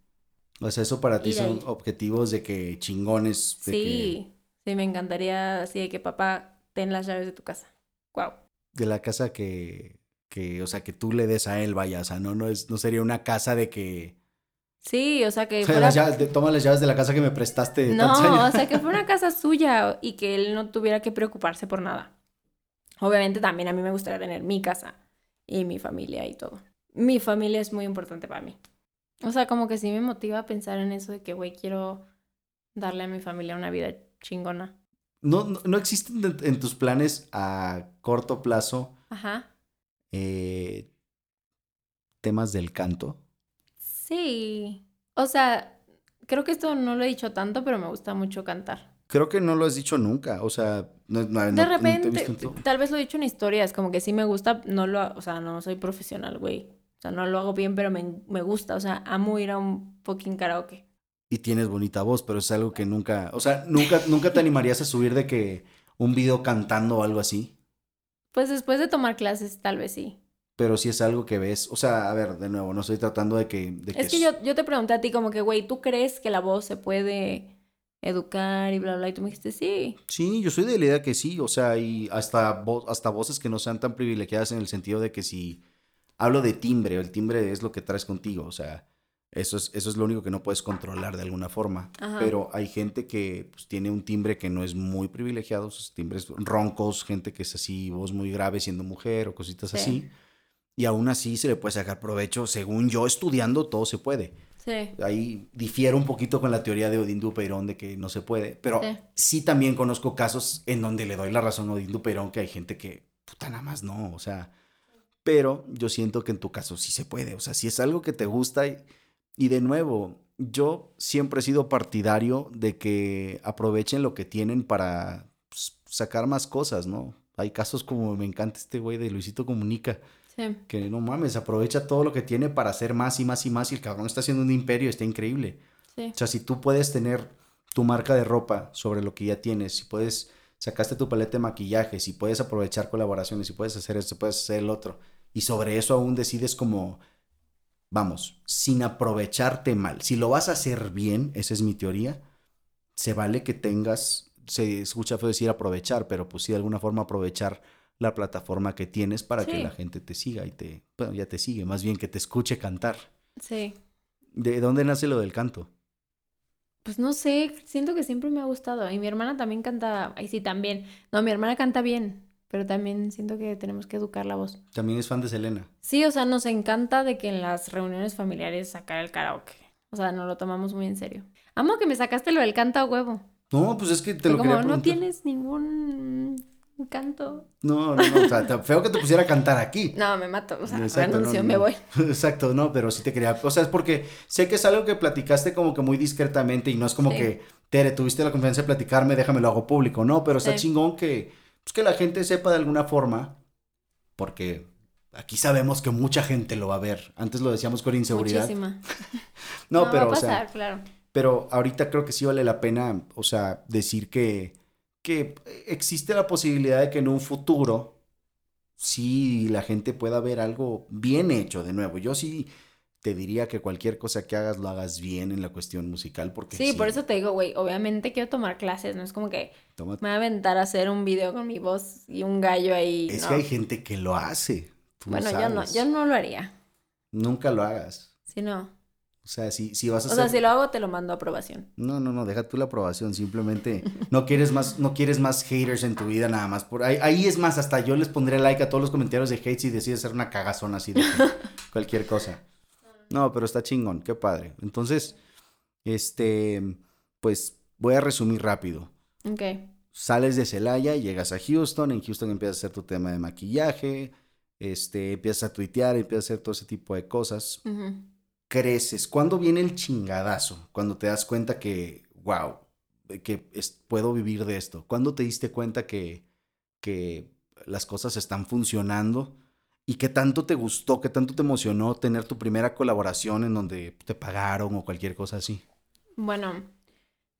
O sea, eso para ti son ahí. objetivos de que chingones. De Sí, sí, me encantaría así de que papá, ten las llaves de tu casa. Wow. De la casa que, que, o sea, que tú le des a él, vaya. O sea, no, no, es, no sería una casa de que. Sí, o sea, que [laughs] O sea, fuera... las llaves- de- toma las llaves de la casa que me prestaste. No, o sea, que fuera una casa suya y que él no tuviera que preocuparse por nada. Obviamente también a mí me gustaría tener mi casa y mi familia y todo. Mi familia es muy importante para mí. O sea, como que sí me motiva a pensar en eso de que, güey, quiero darle a mi familia una vida chingona. No, no, no existen en, tus planes a corto plazo Ajá. eh, temas del canto. Sí. O sea, creo que esto no lo he dicho tanto, pero me gusta mucho cantar. Creo que no lo has dicho nunca. O sea, no, no- De no te he repente, visto en tal vez lo he dicho en historias, como que sí me gusta, no lo, o sea, no soy profesional, güey. O sea, no lo hago bien, pero me, me gusta, o sea, amo ir a un fucking karaoke. Y tienes bonita voz, pero es algo que nunca, o sea, nunca, nunca te animarías a subir de que un video cantando o algo así. Pues después de tomar clases, tal vez sí. Pero si es algo que ves, o sea, a ver, de nuevo, no estoy tratando de que... De Es que yo, yo te pregunté a ti como que, güey, ¿tú crees que la voz se puede educar y bla, bla? Y tú me dijiste, sí. Sí, yo soy de la idea que sí, o sea, y hasta, vo- hasta voces que no sean tan privilegiadas en el sentido de que si hablo de timbre, el timbre es lo que traes contigo, o sea, eso es, eso es lo único que no puedes controlar de alguna forma. Ajá. Pero hay gente que pues, tiene un timbre que no es muy privilegiado, sus timbres roncos, gente que es así, voz muy grave siendo mujer o cositas Sí. así. Y aún así se le puede sacar provecho. Según yo estudiando, todo se puede. Sí. Ahí difiero un poquito con la teoría de Odín Dupeirón de que no se puede. Pero Sí. sí. también conozco casos en donde le doy la razón a Odín Dupeirón que hay gente que, puta, nada más no. O sea, pero yo siento que en tu caso sí se puede. O sea, si es algo que te gusta. Y, y de nuevo, yo siempre he sido partidario de que aprovechen lo que tienen para pues, sacar más cosas, ¿no? Hay casos como me encanta este güey de Luisito Comunica Sí. que no mames, aprovecha todo lo que tiene para hacer más y más y más y el cabrón está haciendo un imperio, está increíble. Sí. O sea, si tú puedes tener tu marca de ropa sobre lo que ya tienes, si puedes, sacaste tu paleta de maquillaje, si puedes aprovechar colaboraciones, si puedes hacer esto, puedes hacer el otro, y sobre eso aún decides como, vamos, sin aprovecharte mal. Si lo vas a hacer bien, esa es mi teoría, se vale que tengas, se escucha feo decir aprovechar, pero pues sí de alguna forma aprovechar la plataforma que tienes para que la gente te siga y te, bueno, ya te sigue, más bien que te escuche cantar. Sí. ¿De dónde nace lo del canto? Pues no sé, siento que siempre me ha gustado. Y mi hermana también canta, ay sí, también. No, mi hermana canta bien. Pero también siento que tenemos que educar la voz. También es fan de Selena. Sí, o sea, nos encanta de que en las reuniones familiares sacar el karaoke. O sea, nos lo tomamos muy en serio. Amo que me sacaste lo del canto a huevo. No, pues es que te lo como, quería no preguntar. tienes ningún canto. No, no, no, o sea, feo que te pusiera a cantar aquí. [laughs] No, me mato. O sea, Exacto, renuncio, no, me no. voy. [laughs] Exacto, no, pero sí te quería, o sea, es porque sé que es algo que platicaste como que muy discretamente y no es como Sí. que, Tere, tuviste la confianza de platicarme, déjame lo hago público, no, pero está Sí. chingón que, pues que la gente sepa de alguna forma, porque aquí sabemos que mucha gente lo va a ver, antes lo decíamos con inseguridad, Muchísima. [laughs] no, va pero, a o sea, claro. pero ahorita creo que sí vale la pena, o sea, decir que, que existe la posibilidad de que en un futuro sí la gente pueda ver algo bien hecho de nuevo. Yo sí te diría que cualquier cosa que hagas lo hagas bien en la cuestión musical porque Sí, por eso te digo, güey, obviamente quiero tomar clases, no es como que me voy a aventar a hacer un video con mi voz y un gallo ahí. es no. que hay gente que lo hace. tú Bueno, yo no, yo no lo haría. Nunca lo hagas. Si no. O sea, si, si vas a O sea, hacer... si lo hago, te lo mando a aprobación. No, no, no, deja tú la aprobación, simplemente no quieres más, no quieres más haters en tu vida nada más. Por ahí, ahí es más, hasta yo les pondré like a todos los comentarios de hate si decides hacer una cagazón así de [laughs] cualquier cosa. No, pero está chingón, qué padre. Entonces, este, pues voy a resumir rápido. Ok. Sales de Celaya, llegas a Houston, en Houston empiezas a hacer tu tema de maquillaje, este, empiezas a tuitear, empiezas a hacer todo ese tipo de cosas creces? ¿Cuándo viene el chingadazo? Cuando te das cuenta que, wow, que es- puedo vivir de esto. ¿Cuándo te diste cuenta que, que las cosas están funcionando? ¿Y qué tanto te gustó, qué tanto te emocionó tener tu primera colaboración en donde te pagaron o cualquier cosa así? Bueno,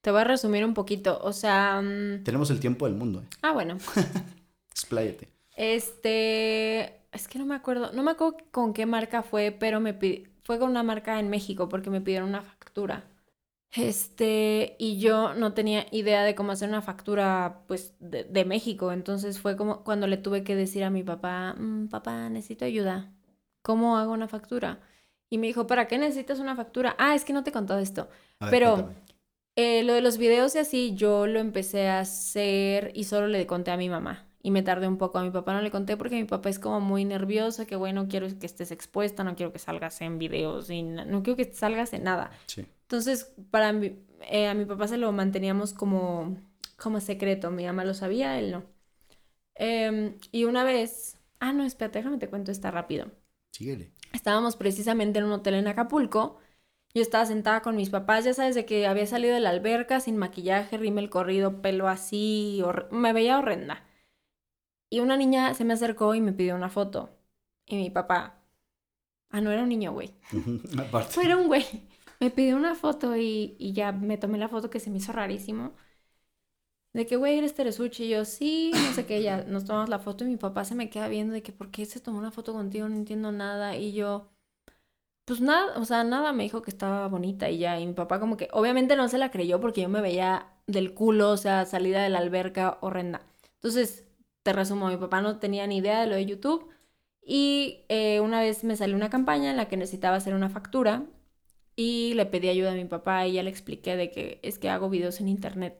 te voy a resumir un poquito. O sea. mm, Tenemos el tiempo del mundo, ¿eh? Ah, bueno. [laughs] Expláyate. Este. Es que no me acuerdo. No me acuerdo con qué marca fue, pero me pi- fue con una marca en México porque me pidieron una factura. Este, y yo no tenía idea de cómo hacer una factura, pues, de, de México. Entonces fue como cuando le tuve que decir a mi papá, "Mm, papá, necesito ayuda. ¿Cómo hago una factura? Y me dijo, ¿para qué necesitas una factura? Ah, es que no te he contado esto. Ver, Pero-. Eh, lo de los videos y así, yo lo empecé a hacer y solo le conté a mi mamá. Y me tardé un poco. A mi papá no le conté porque mi papá es como muy nervioso, que bueno, quiero que estés expuesta, no quiero que salgas en videos y no quiero que salgas en nada. Sí. Entonces, para mi, eh, a mi papá se lo manteníamos como, como secreto. Mi mamá lo sabía, él no. Em, y una vez, ah, no, espérate, déjame te cuento esta rápido. Síguele. Estábamos precisamente en un hotel en Acapulco. Yo estaba sentada con mis papás, ya sabes, de que había salido de la alberca sin maquillaje, rímel corrido, pelo así, me veía horrenda. Y una niña se me acercó y me pidió una foto. Y mi papá, ah, no era un niño, güey. [laughs] Aparte. Fue un güey. Me pidió una foto y, y ya me tomé la foto que se me hizo rarísimo. De que, güey, eres Teresuchi. Y yo, sí, no sé qué, ya [coughs] nos tomamos la foto y mi papá se me queda viendo de que, ¿por qué se tomó una foto contigo? No entiendo nada. Y yo, pues nada, o sea, nada, me dijo que estaba bonita y ya. Y mi papá como que, obviamente no se la creyó porque yo me veía del culo, o sea, salida de la alberca horrenda. Entonces, te resumo, mi papá no tenía ni idea de lo de YouTube. Y eh, una vez me salió una campaña en la que necesitaba hacer una factura y le pedí ayuda a mi papá y ya le expliqué de que es que hago videos en internet.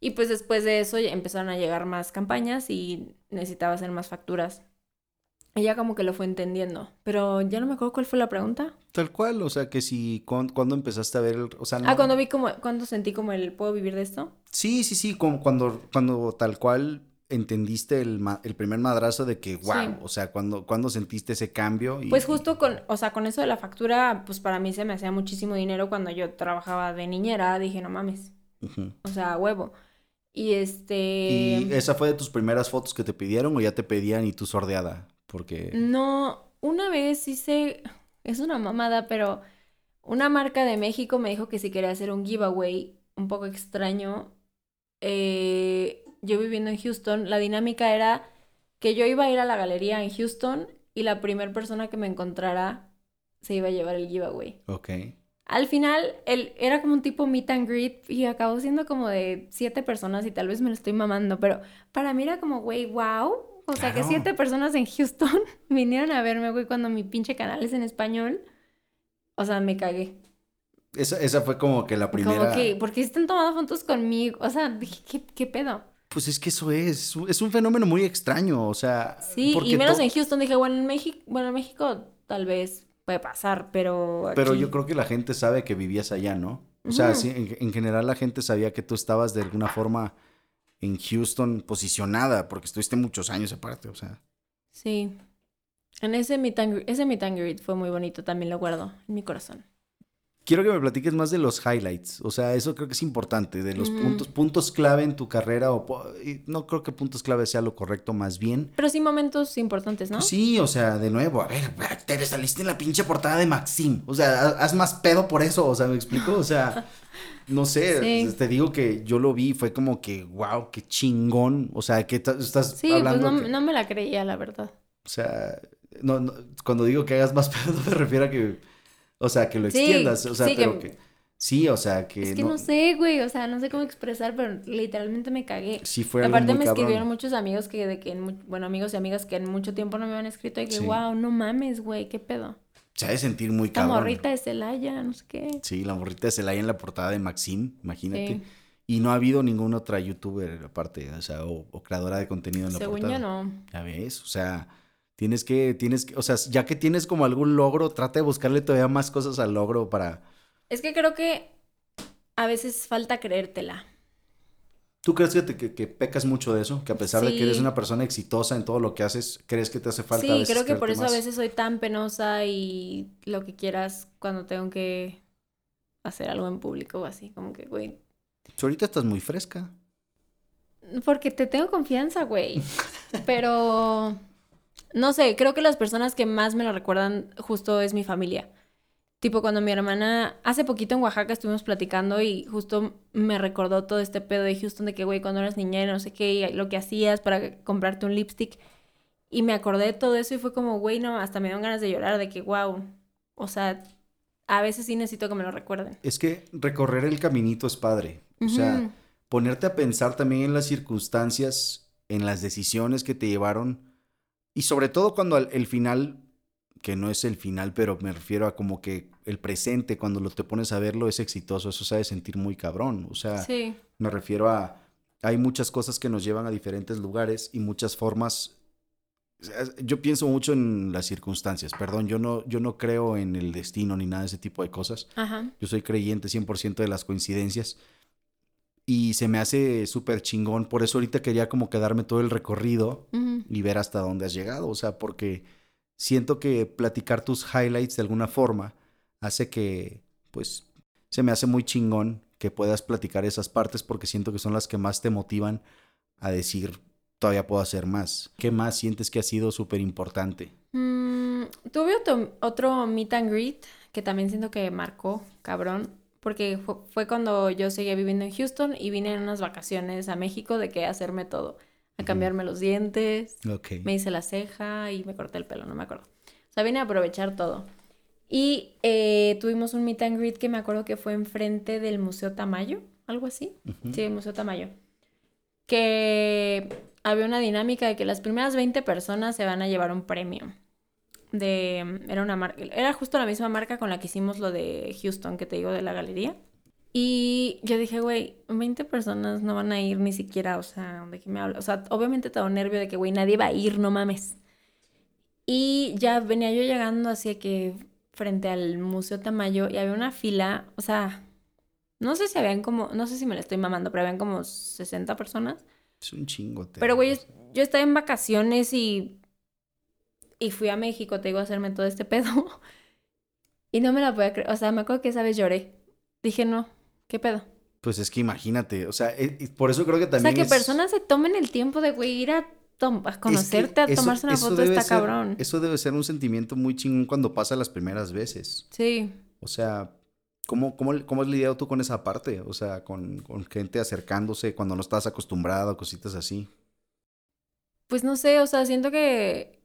Y pues después de eso ya empezaron a llegar más campañas y necesitaba hacer más facturas. Ella como que lo fue entendiendo, pero ya no me acuerdo cuál fue la pregunta. Tal cual, o sea que si, ¿cuándo, cuándo empezaste a ver, el- o sea, no- Ah, cuando vi como, cuando sentí como el, ¿puedo vivir de esto? Sí, sí, sí, como cuando, cuando tal cual entendiste el, ma- el primer madrazo de que, wow, Sí. o sea, cuando, cuando sentiste ese cambio. Y, Pues justo con, o sea, con eso de la factura, pues para mí se me hacía muchísimo dinero cuando yo trabajaba de niñera, dije, no mames, o sea, huevo. Y este... ¿Y esa fue de tus primeras fotos que te pidieron o ya te pedían y tú sordeada? Porque... No, una vez hice, es una mamada, pero una marca de México me dijo que si quería hacer un giveaway un poco extraño. Eh, yo viviendo en Houston, la dinámica era que yo iba a ir a la galería en Houston y la primera persona que me encontrara se iba a llevar el giveaway. Ok. Al final, el, era como un tipo meet and greet y acabó siendo como de siete personas y tal vez me lo estoy mamando, pero para mí era como, güey, wow. O sea, que siete personas en Houston [laughs] vinieron a verme, güey, cuando mi pinche canal es en español. O sea, me cagué. Esa, esa fue como que la primera... Como que, ¿por qué están tomando fotos conmigo? O sea, dije, ¿qué, qué pedo? Pues es que eso es, es un fenómeno muy extraño, o sea... Sí, y menos en Houston dije, bueno, en México, bueno, en México tal vez puede pasar, pero... Pero yo creo que la gente sabe que vivías allá, ¿no? O sea, sí, en, general la gente sabía que tú estabas de alguna forma en Houston posicionada, porque estuviste muchos años aparte, o sea. Sí. En ese meet ese meet and greet fue muy bonito, también lo guardo en mi corazón quiero que me platiques más de los highlights. O sea, eso creo que es importante, de los puntos, puntos clave en tu carrera. O, no creo que puntos clave sea lo correcto, más bien. Pero sí momentos importantes, ¿no? Sí, o sea, de nuevo, a ver, te saliste en la pinche portada de Maxim. O sea, haz más pedo por eso, o sea, ¿me explico? O sea, no sé, [laughs] te digo que yo lo vi, fue como que, wow, qué chingón. O sea, que estás sí, pues no, no me la creía, la verdad. O sea, no, cuando digo que hagas más [laughs] pedo, me refiero a que o sea, que lo extiendas. O sea, pero que... Sí, o sea, que... Es que no... sé, güey, o sea, no sé cómo expresar, pero literalmente me cagué. Sí, fue Aparte me escribieron muchos amigos que de que, en, bueno, amigos y amigas que en mucho tiempo no me habían escrito y que, wow, no mames, güey, qué pedo. Se ha de sentir muy cabrón. La morrita de Celaya, no sé qué. Sí, la morrita de Celaya en la portada de Maxim, imagínate. Y no ha habido ninguna otra youtuber aparte, o sea, o, creadora de contenido en la Según portada. Yo no. Ya ves, o sea, Tienes que, tienes que, o sea, ya que tienes como algún logro, trata de buscarle todavía más cosas al logro para... Es que creo que a veces falta creértela. ¿Tú crees que, te, que, pecas mucho de eso? Que a pesar de que eres una persona exitosa en todo lo que haces, ¿crees que te hace falta? Sí, creo que por eso a veces soy tan penosa y lo que quieras cuando tengo que hacer algo en público o así, como que, güey. ahorita estás muy fresca. Porque te tengo confianza, güey. [laughs] Pero no sé, creo que las personas que más me lo recuerdan justo es mi familia. Tipo, cuando mi hermana, hace poquito en Oaxaca estuvimos platicando y justo me recordó todo este pedo de Houston de que, güey, cuando eras niña y no sé qué, lo que hacías para comprarte un lipstick. Y me acordé de todo eso y fue como, güey, no, hasta me dieron ganas de llorar, de que, wow, o sea, a veces sí necesito que me lo recuerden. Es que recorrer el caminito es padre. O sea, ponerte a pensar también en las circunstancias, en las decisiones que te llevaron y sobre todo cuando el, final, que no es el final, pero me refiero a como que el presente, cuando lo te pones a verlo, es exitoso, eso sabe sentir muy cabrón. O sea, me refiero a, hay muchas cosas que nos llevan a diferentes lugares y muchas formas. Yo pienso mucho en las circunstancias, perdón, yo no, yo no creo en el destino ni nada de ese tipo de cosas. Yo soy creyente 100% de las coincidencias y se me hace súper chingón. Por eso ahorita quería como quedarme todo el recorrido y ver hasta dónde has llegado. O sea, porque siento que platicar tus highlights de alguna forma hace que, pues, se me hace muy chingón que puedas platicar esas partes porque siento que son las que más te motivan a decir, todavía puedo hacer más. ¿Qué más sientes que ha sido súper importante? Mm, tuve otro, otro meet and greet que también siento que marcó, cabrón porque fue cuando yo seguía viviendo en Houston y vine en unas vacaciones a México de que hacerme todo, a cambiarme los dientes, me hice la ceja y me corté el pelo, no me acuerdo. O sea, vine a aprovechar todo. Y eh, tuvimos un meet and greet que me acuerdo que fue enfrente del Museo Tamayo, algo así. Sí, el Museo Tamayo. Que había una dinámica de que las primeras 20 personas se van a llevar un premio de era una marca, era justo la misma marca con la que hicimos lo de Houston que te digo de la galería. Y yo dije, güey, 20 personas no van a ir ni siquiera, o sea, ¿de qué me habla? O sea, obviamente estaba nervio de que, güey, nadie va a ir, no mames. Y ya venía yo llegando así que frente al Museo Tamayo y había una fila, o sea, no sé si habían como, no sé si me la estoy mamando, pero habían como 60 personas. Es un chingo. Pero, güey, yo estaba en vacaciones y y fui a México, te digo, a hacerme todo este pedo. [laughs] y no me la podía creer. O sea, me acuerdo que esa vez lloré. Dije, no, ¿qué pedo? Pues es que imagínate, o sea, eh, por eso creo que también. O sea, que personas se tomen el tiempo de, güey, ir a, conocerte, a tomarse una foto, está cabrón. Eso debe ser un sentimiento muy chingón cuando pasa las primeras veces. Sí. O sea, ¿cómo, cómo, cómo has lidiado tú con esa parte? O sea, con, con gente acercándose cuando no estás acostumbrado, cositas así. Pues no sé, o sea, siento que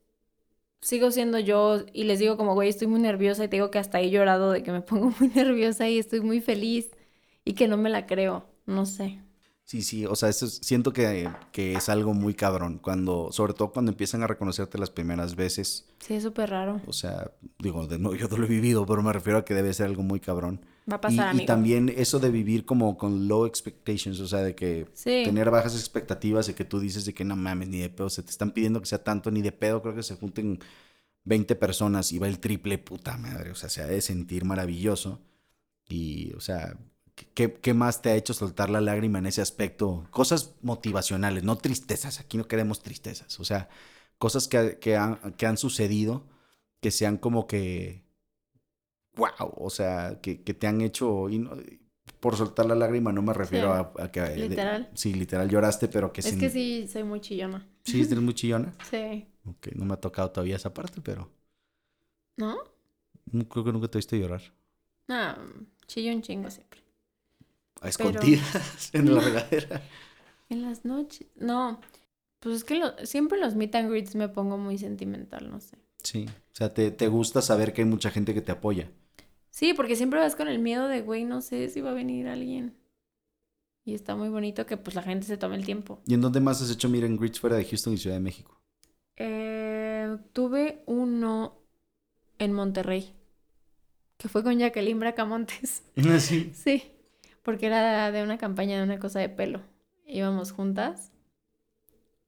sigo siendo yo y les digo como, güey, estoy muy nerviosa y te digo que hasta he llorado de que me [laughs] pongo muy nerviosa y estoy muy feliz y que no me la creo, no sé. Sí, sí, o sea, eso siento que, que, es algo muy cabrón, cuando, sobre todo cuando empiezan a reconocerte las primeras veces. Sí, es súper raro. O sea, digo, de nuevo, yo no lo he vivido, pero me refiero a que debe ser algo muy cabrón. Va a pasar, y, amigo. y también eso de vivir como con low expectations, o sea, de que Sí. tener bajas expectativas de que tú dices de que no mames, ni de pedo, se te están pidiendo que sea tanto, ni de pedo, creo que se junten 20 personas y va el triple, puta madre, o sea, se ha de sentir maravilloso. Y, o sea, ¿qué, qué más te ha hecho soltar la lágrima en ese aspecto? Cosas motivacionales, no tristezas, aquí no queremos tristezas, o sea, cosas que, que han, que han sucedido que sean como que, wow, o sea, que, que te han hecho, y no- por soltar la lágrima no me refiero a, a que... de- Literal. sí, literal lloraste, pero que Es sin- que sí, soy muy chillona. Sí, es muy chillona. [laughs] Sí. Ok, no me ha tocado todavía esa parte, pero ¿No? creo que nunca te he visto llorar. No, chillo un chingo siempre. A escondidas [laughs] en la regadera. [laughs] En las noches. No. Pues es que lo- siempre los meet and greets me pongo muy sentimental, no sé. Sí, o sea, te, te gusta saber que hay mucha gente que te apoya. Sí, porque siempre vas con el miedo de, güey, no sé si va a venir alguien. Y está muy bonito que pues la gente se tome el tiempo. ¿Y en dónde más has hecho and greets fuera de Houston y Ciudad de México? Eh, tuve uno en Monterrey, que fue con Jacqueline Bracamontes. [laughs] Sí. Sí, porque era de una campaña de una cosa de pelo. Íbamos juntas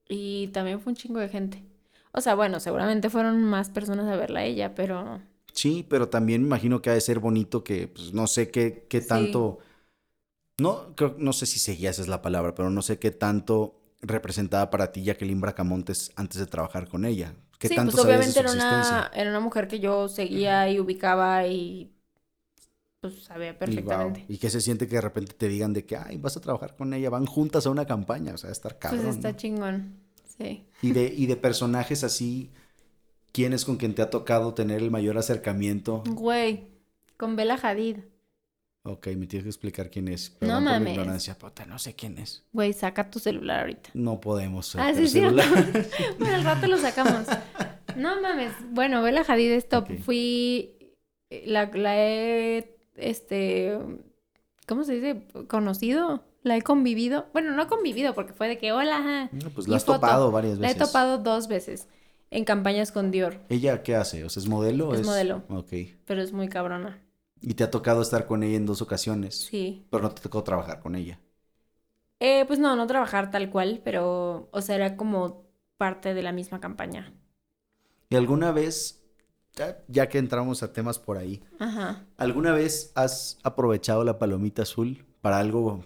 y también fue un chingo de gente. O sea, bueno, seguramente fueron más personas a verla a ella, pero Sí, pero también me imagino que ha de ser bonito que, pues, no sé qué, qué Sí. tanto... No, creo, no sé si seguías es la palabra, pero no sé qué tanto representaba para ti Jacqueline Bracamontes antes de trabajar con ella. ¿Qué sí, tanto pues obviamente era una, era una mujer que yo seguía y ubicaba y pues sabía Y, wow, perfectamente. ¿Y qué se siente que de repente te digan de que, ay, vas a trabajar con ella, van juntas a una campaña? O sea, estar cabrón. Pues está ¿no? chingón, sí. Y de, y de personajes así, ¿quién es con quien te ha tocado tener el mayor acercamiento? Güey, con Bella Hadid. Ok, me tienes que explicar quién es. No Perdón por la mames. ignorancia, puta, no sé quién es. Güey, saca tu celular ahorita. No podemos. Ah, sí, es cierto. celular. [laughs] bueno, al rato lo sacamos. No mames. Bueno, Bella Hadid es top. Ok. Fui. La, la he. Este. ¿Cómo se dice? ¿Conocido? La he convivido. Bueno, no convivido porque fue de que hola. No, pues la has foto. topado varias La he veces. topado dos veces. En campañas con Dior. ¿Ella qué hace? O sea, ¿es modelo? o Es modelo. Ok. Pero es muy cabrona. Y te ha tocado estar con ella en dos ocasiones. Sí. Pero no te tocó trabajar con ella. Eh, pues no, no trabajar tal cual, pero. O sea, era como parte de la misma campaña. ¿Y alguna vez, ya, ya que entramos a temas por ahí, Ajá. ¿alguna vez has aprovechado la palomita azul para algo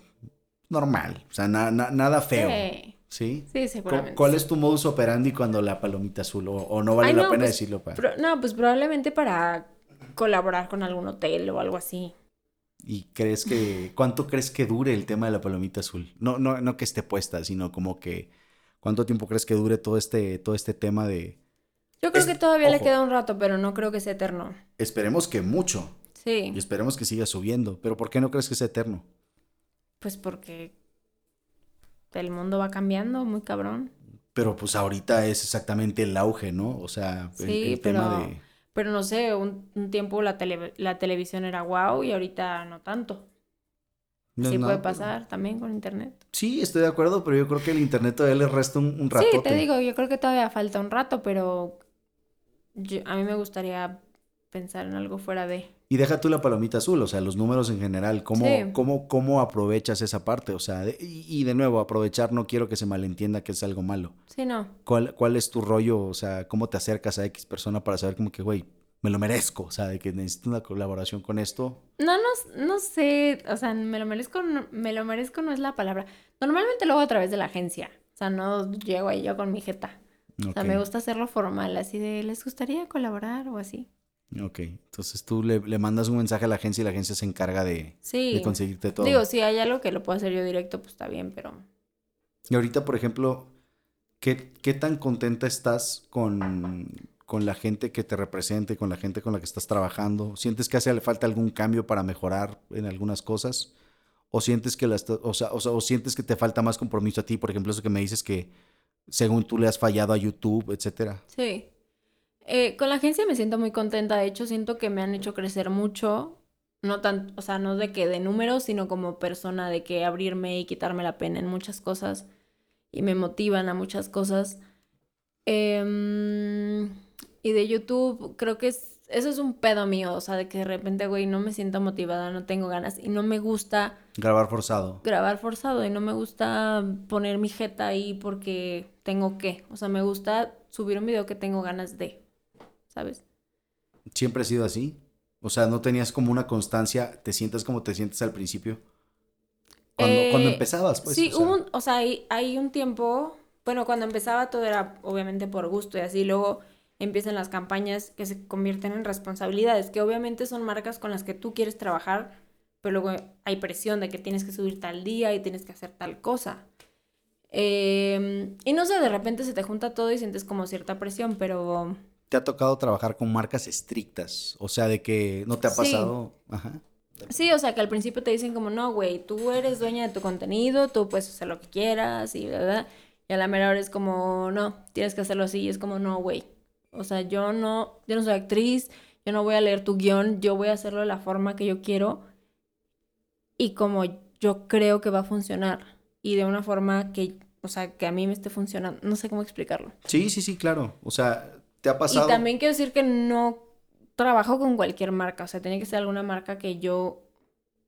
normal? O sea, na- na- nada feo. Sí. ¿Sí? Sí, ¿Cu- seguramente. ¿Cuál sí. es tu modus operandi cuando la palomita azul? ¿O, o no vale Ay, la pena pues, decirlo? Pa? Pro- no, pues probablemente para colaborar con algún hotel o algo así. ¿Y crees que, cuánto crees que dure el tema de la palomita azul? No, no, no que esté puesta, sino como que, ¿cuánto tiempo crees que dure todo este, todo este tema de, Yo creo Es- que todavía le queda un rato, pero no creo que sea eterno. esperemos que mucho, Sí, y esperemos que siga subiendo, pero ¿por qué no crees que sea eterno? pues porque el mundo va cambiando muy cabrón. Pero pues ahorita es exactamente el auge, ¿no? O sea, el, Sí, el tema de... Pero no sé, un, un tiempo la, tele- la televisión era wow y ahorita no tanto. No, sí no, puede pero- pasar también con internet. Sí, estoy de acuerdo, pero yo creo que el internet todavía le resta un, un ratote. Sí, te digo, yo creo que todavía falta un rato, pero yo- a mí me gustaría pensar en algo fuera de... Y deja tú la palomita azul, o sea, los números en general, ¿cómo, Sí. cómo, cómo aprovechas esa parte? O sea, de- y, de nuevo, aprovechar no quiero que se malentienda que es algo malo. Sí, no. ¿Cuál, ¿Cuál es tu rollo? O sea, ¿cómo te acercas a X persona para saber como que, güey, me lo merezco? O sea, de que necesito una colaboración con esto. No, no, no sé, o sea, me lo merezco, no- me lo merezco no es la palabra. Normalmente lo hago a través de la agencia, o sea, no llego ahí yo con mi jeta. O sea, me gusta hacerlo formal, así de, ¿les gustaría colaborar o así? Ok, entonces tú le, le mandas un mensaje a la agencia y la agencia se encarga de, Sí. de conseguirte todo. Digo, si hay algo que lo puedo hacer yo directo, pues está bien, pero... Y ahorita, por ejemplo, ¿qué, qué tan contenta estás con, con la gente que te represente, con la gente con la que estás trabajando? ¿Sientes que hace falta algún cambio para mejorar en algunas cosas? ¿O sientes que, la o sea, o sea, o sientes que te falta más compromiso a ti? Por ejemplo, eso que me dices que según tú le has fallado a YouTube, etcétera. Sí. Eh, con la agencia me siento muy contenta, de hecho siento que me han hecho crecer mucho, no tan, o sea, no de que de números, sino como persona, de que abrirme y quitarme la pena en muchas cosas y me motivan a muchas cosas. Em, y de YouTube creo que es- eso es un pedo mío, o sea, de que de repente, güey, no me siento motivada, no tengo ganas y no me gusta Grabar forzado. grabar forzado y no me gusta poner mi jeta ahí porque tengo que, o sea, me gusta subir un video que tengo ganas de, ¿sabes? Siempre ha sido así. O sea, no tenías como una constancia, te sientes como te sientes al principio. Cuando, Eh, cuando empezabas, pues. sí, o sea, hubo un, o sea, hay, hay un tiempo, bueno, cuando empezaba todo era obviamente por gusto y así, luego empiezan las campañas que se convierten en responsabilidades, que obviamente son marcas con las que tú quieres trabajar, pero luego hay presión de que tienes que subir tal día y tienes que hacer tal cosa. Eh, y no sé, de repente se te junta todo y sientes como cierta presión, pero Te ha tocado trabajar con marcas estrictas. O sea, de que no te ha Sí. pasado. Ajá. Sí, o sea, que al principio te dicen como, no, güey, tú eres dueña de tu contenido, tú puedes hacer lo que quieras y verdad. Y a la mera hora es como, no, tienes que hacerlo así. Y es como, no, güey. O sea, yo no, yo no soy actriz, yo no voy a leer tu guion, yo voy a hacerlo de la forma que yo quiero y como yo creo que va a funcionar. Y de una forma que, o sea, que a mí me esté funcionando. No sé cómo explicarlo. Sí, sí, sí, claro. O sea, te ha Y pasado. también quiero decir que no trabajo con cualquier marca, o sea, tiene que ser alguna marca que yo,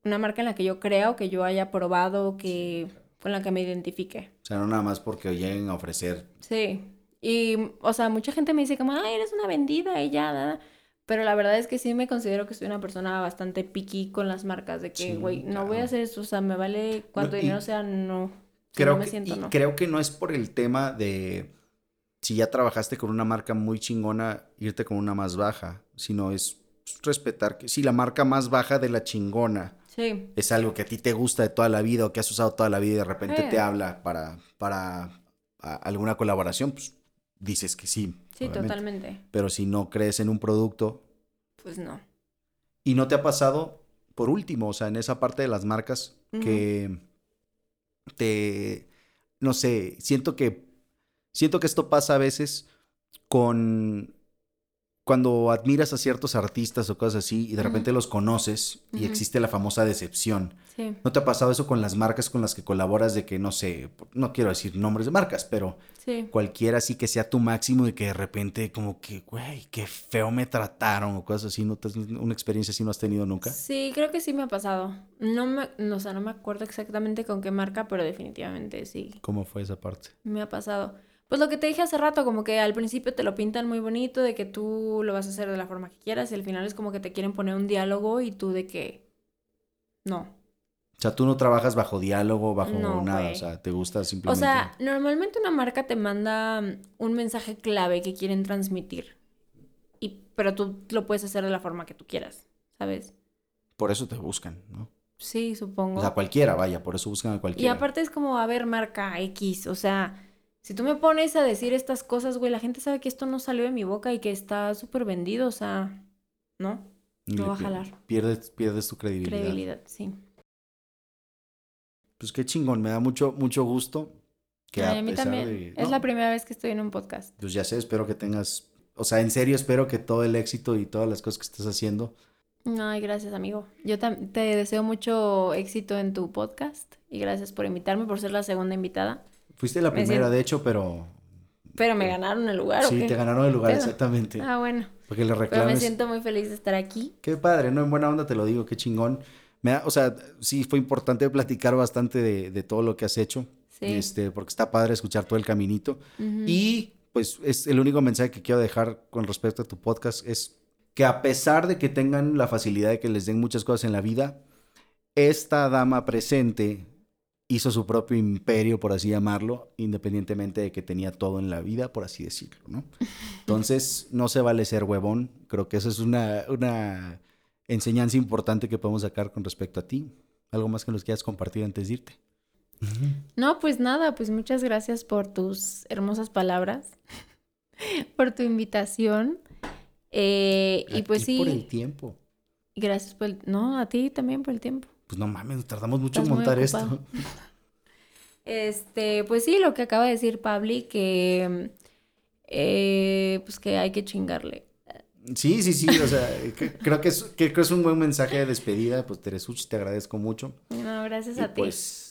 una marca en la que yo crea o que yo haya probado, que con la que me identifique. O sea, no nada más porque lleguen a ofrecer. Sí. Y, o sea, mucha gente me dice como, ay, eres una vendida y ya, da, da". Pero la verdad es que sí me considero que soy una persona bastante picky con las marcas, de que, Sí, güey, no voy a hacer eso, o sea, me vale cuánto y dinero sea, no. Si Creo no me que, siento, y no. creo que no es por el tema de si ya trabajaste con una marca muy chingona, irte con una más baja, sino es respetar que si la marca más baja de la chingona Sí, es algo que a ti te gusta de toda la vida o que has usado toda la vida y de repente Sí. te habla para, para a- alguna colaboración, pues dices que sí. sí, obviamente. totalmente. Pero si no crees en un producto Pues no. y no te ha pasado, por último, o sea, en esa parte de las marcas que te, no sé, siento que, siento que esto pasa a veces con cuando admiras a ciertos artistas o cosas así y de repente los conoces y existe la famosa decepción. Sí, ¿No te ha pasado eso con las marcas con las que colaboras de que, no sé, no quiero decir nombres de marcas, pero sí. cualquiera así que sea tu máximo y que de repente como que, güey, qué feo me trataron o cosas así, ¿no te has- una experiencia así no has tenido nunca? Sí, creo que sí me ha pasado. No me, no, o sea, no me acuerdo exactamente con qué marca, pero definitivamente sí, ¿Cómo fue esa parte? me ha pasado. Pues lo que te dije hace rato, como que al principio te lo pintan muy bonito, de que tú lo vas a hacer de la forma que quieras, y al final es como que te quieren poner un diálogo y tú de que no. O sea, tú no trabajas bajo diálogo, bajo No, nada, o sea, te gusta O simplemente... sea, normalmente una marca te manda mm, un mensaje clave que quieren transmitir, y, pero tú lo puedes hacer de la forma que tú quieras, ¿sabes? Por eso te buscan, ¿no? Sí, supongo. O sea, cualquiera, vaya, por eso buscan a Y cualquiera. aparte es como, a ver, marca X, o sea, si tú me pones a decir estas cosas, güey, la gente sabe que esto no salió de mi boca y que está súper vendido, o sea, ¿no? Le va a jalar. Pierdes, pierdes tu credibilidad. Credibilidad, sí. Pues qué chingón, me da mucho, mucho gusto que Ay, a, a mí también. de... Es no, la primera vez que estoy en un podcast. Pues ya sé, espero que tengas... O sea, en serio espero que todo el éxito y todas las cosas que estés haciendo... Ay, gracias, amigo. Yo te deseo mucho éxito en tu podcast y gracias por invitarme, por ser la segunda invitada. Fuiste la Me primera, siento- de hecho, pero... Pero me ganaron el lugar, ¿o Sí, qué? te ganaron el lugar, Pero- exactamente. Ah, bueno. Porque le Pero me reclames... siento muy feliz de estar aquí. Qué padre, ¿no? En buena onda te lo digo, qué chingón. Me da- o sea, sí fue importante platicar bastante de, de todo lo que has hecho. Sí. Este, porque está padre escuchar todo el caminito. Ujú. Y pues es el único mensaje que quiero dejar con respecto a tu podcast es que a pesar de que tengan la facilidad de que les den muchas cosas en la vida, esta dama presente hizo su propio imperio, por así llamarlo, independientemente de que tenía todo en la vida, por así decirlo, ¿no? [laughs] Entonces, no se vale ser huevón. Creo que eso es una, una enseñanza importante que podemos sacar con respecto a ti. ¿Algo más que nos quieras compartir antes de irte? No, pues nada, pues muchas gracias por tus hermosas palabras, [laughs] por tu invitación. Eh, y pues ti sí, por el tiempo. gracias por el... No, a ti también por el tiempo. Pues no mames, nos tardamos mucho en montar esto. [laughs] Este, pues sí, lo que acaba de decir Pabli, que eh, pues que hay que chingarle. Sí, sí, sí, o sea, que- creo que es, que creo que es un buen mensaje de despedida, pues Teresuchi, te agradezco mucho. No, gracias Y a ti. pues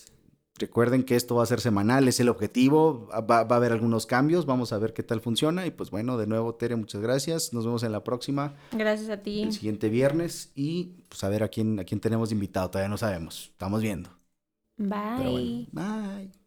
Recuerden que esto va a ser semanal, es el objetivo. Va, va, a haber algunos cambios, vamos a ver qué tal funciona. Y pues bueno, de nuevo, Tere, muchas gracias. Nos vemos en la próxima. Gracias a ti. El siguiente viernes. Y pues a ver a quién, a quién tenemos invitado, todavía no sabemos. Estamos viendo. Bye. Bueno, bye.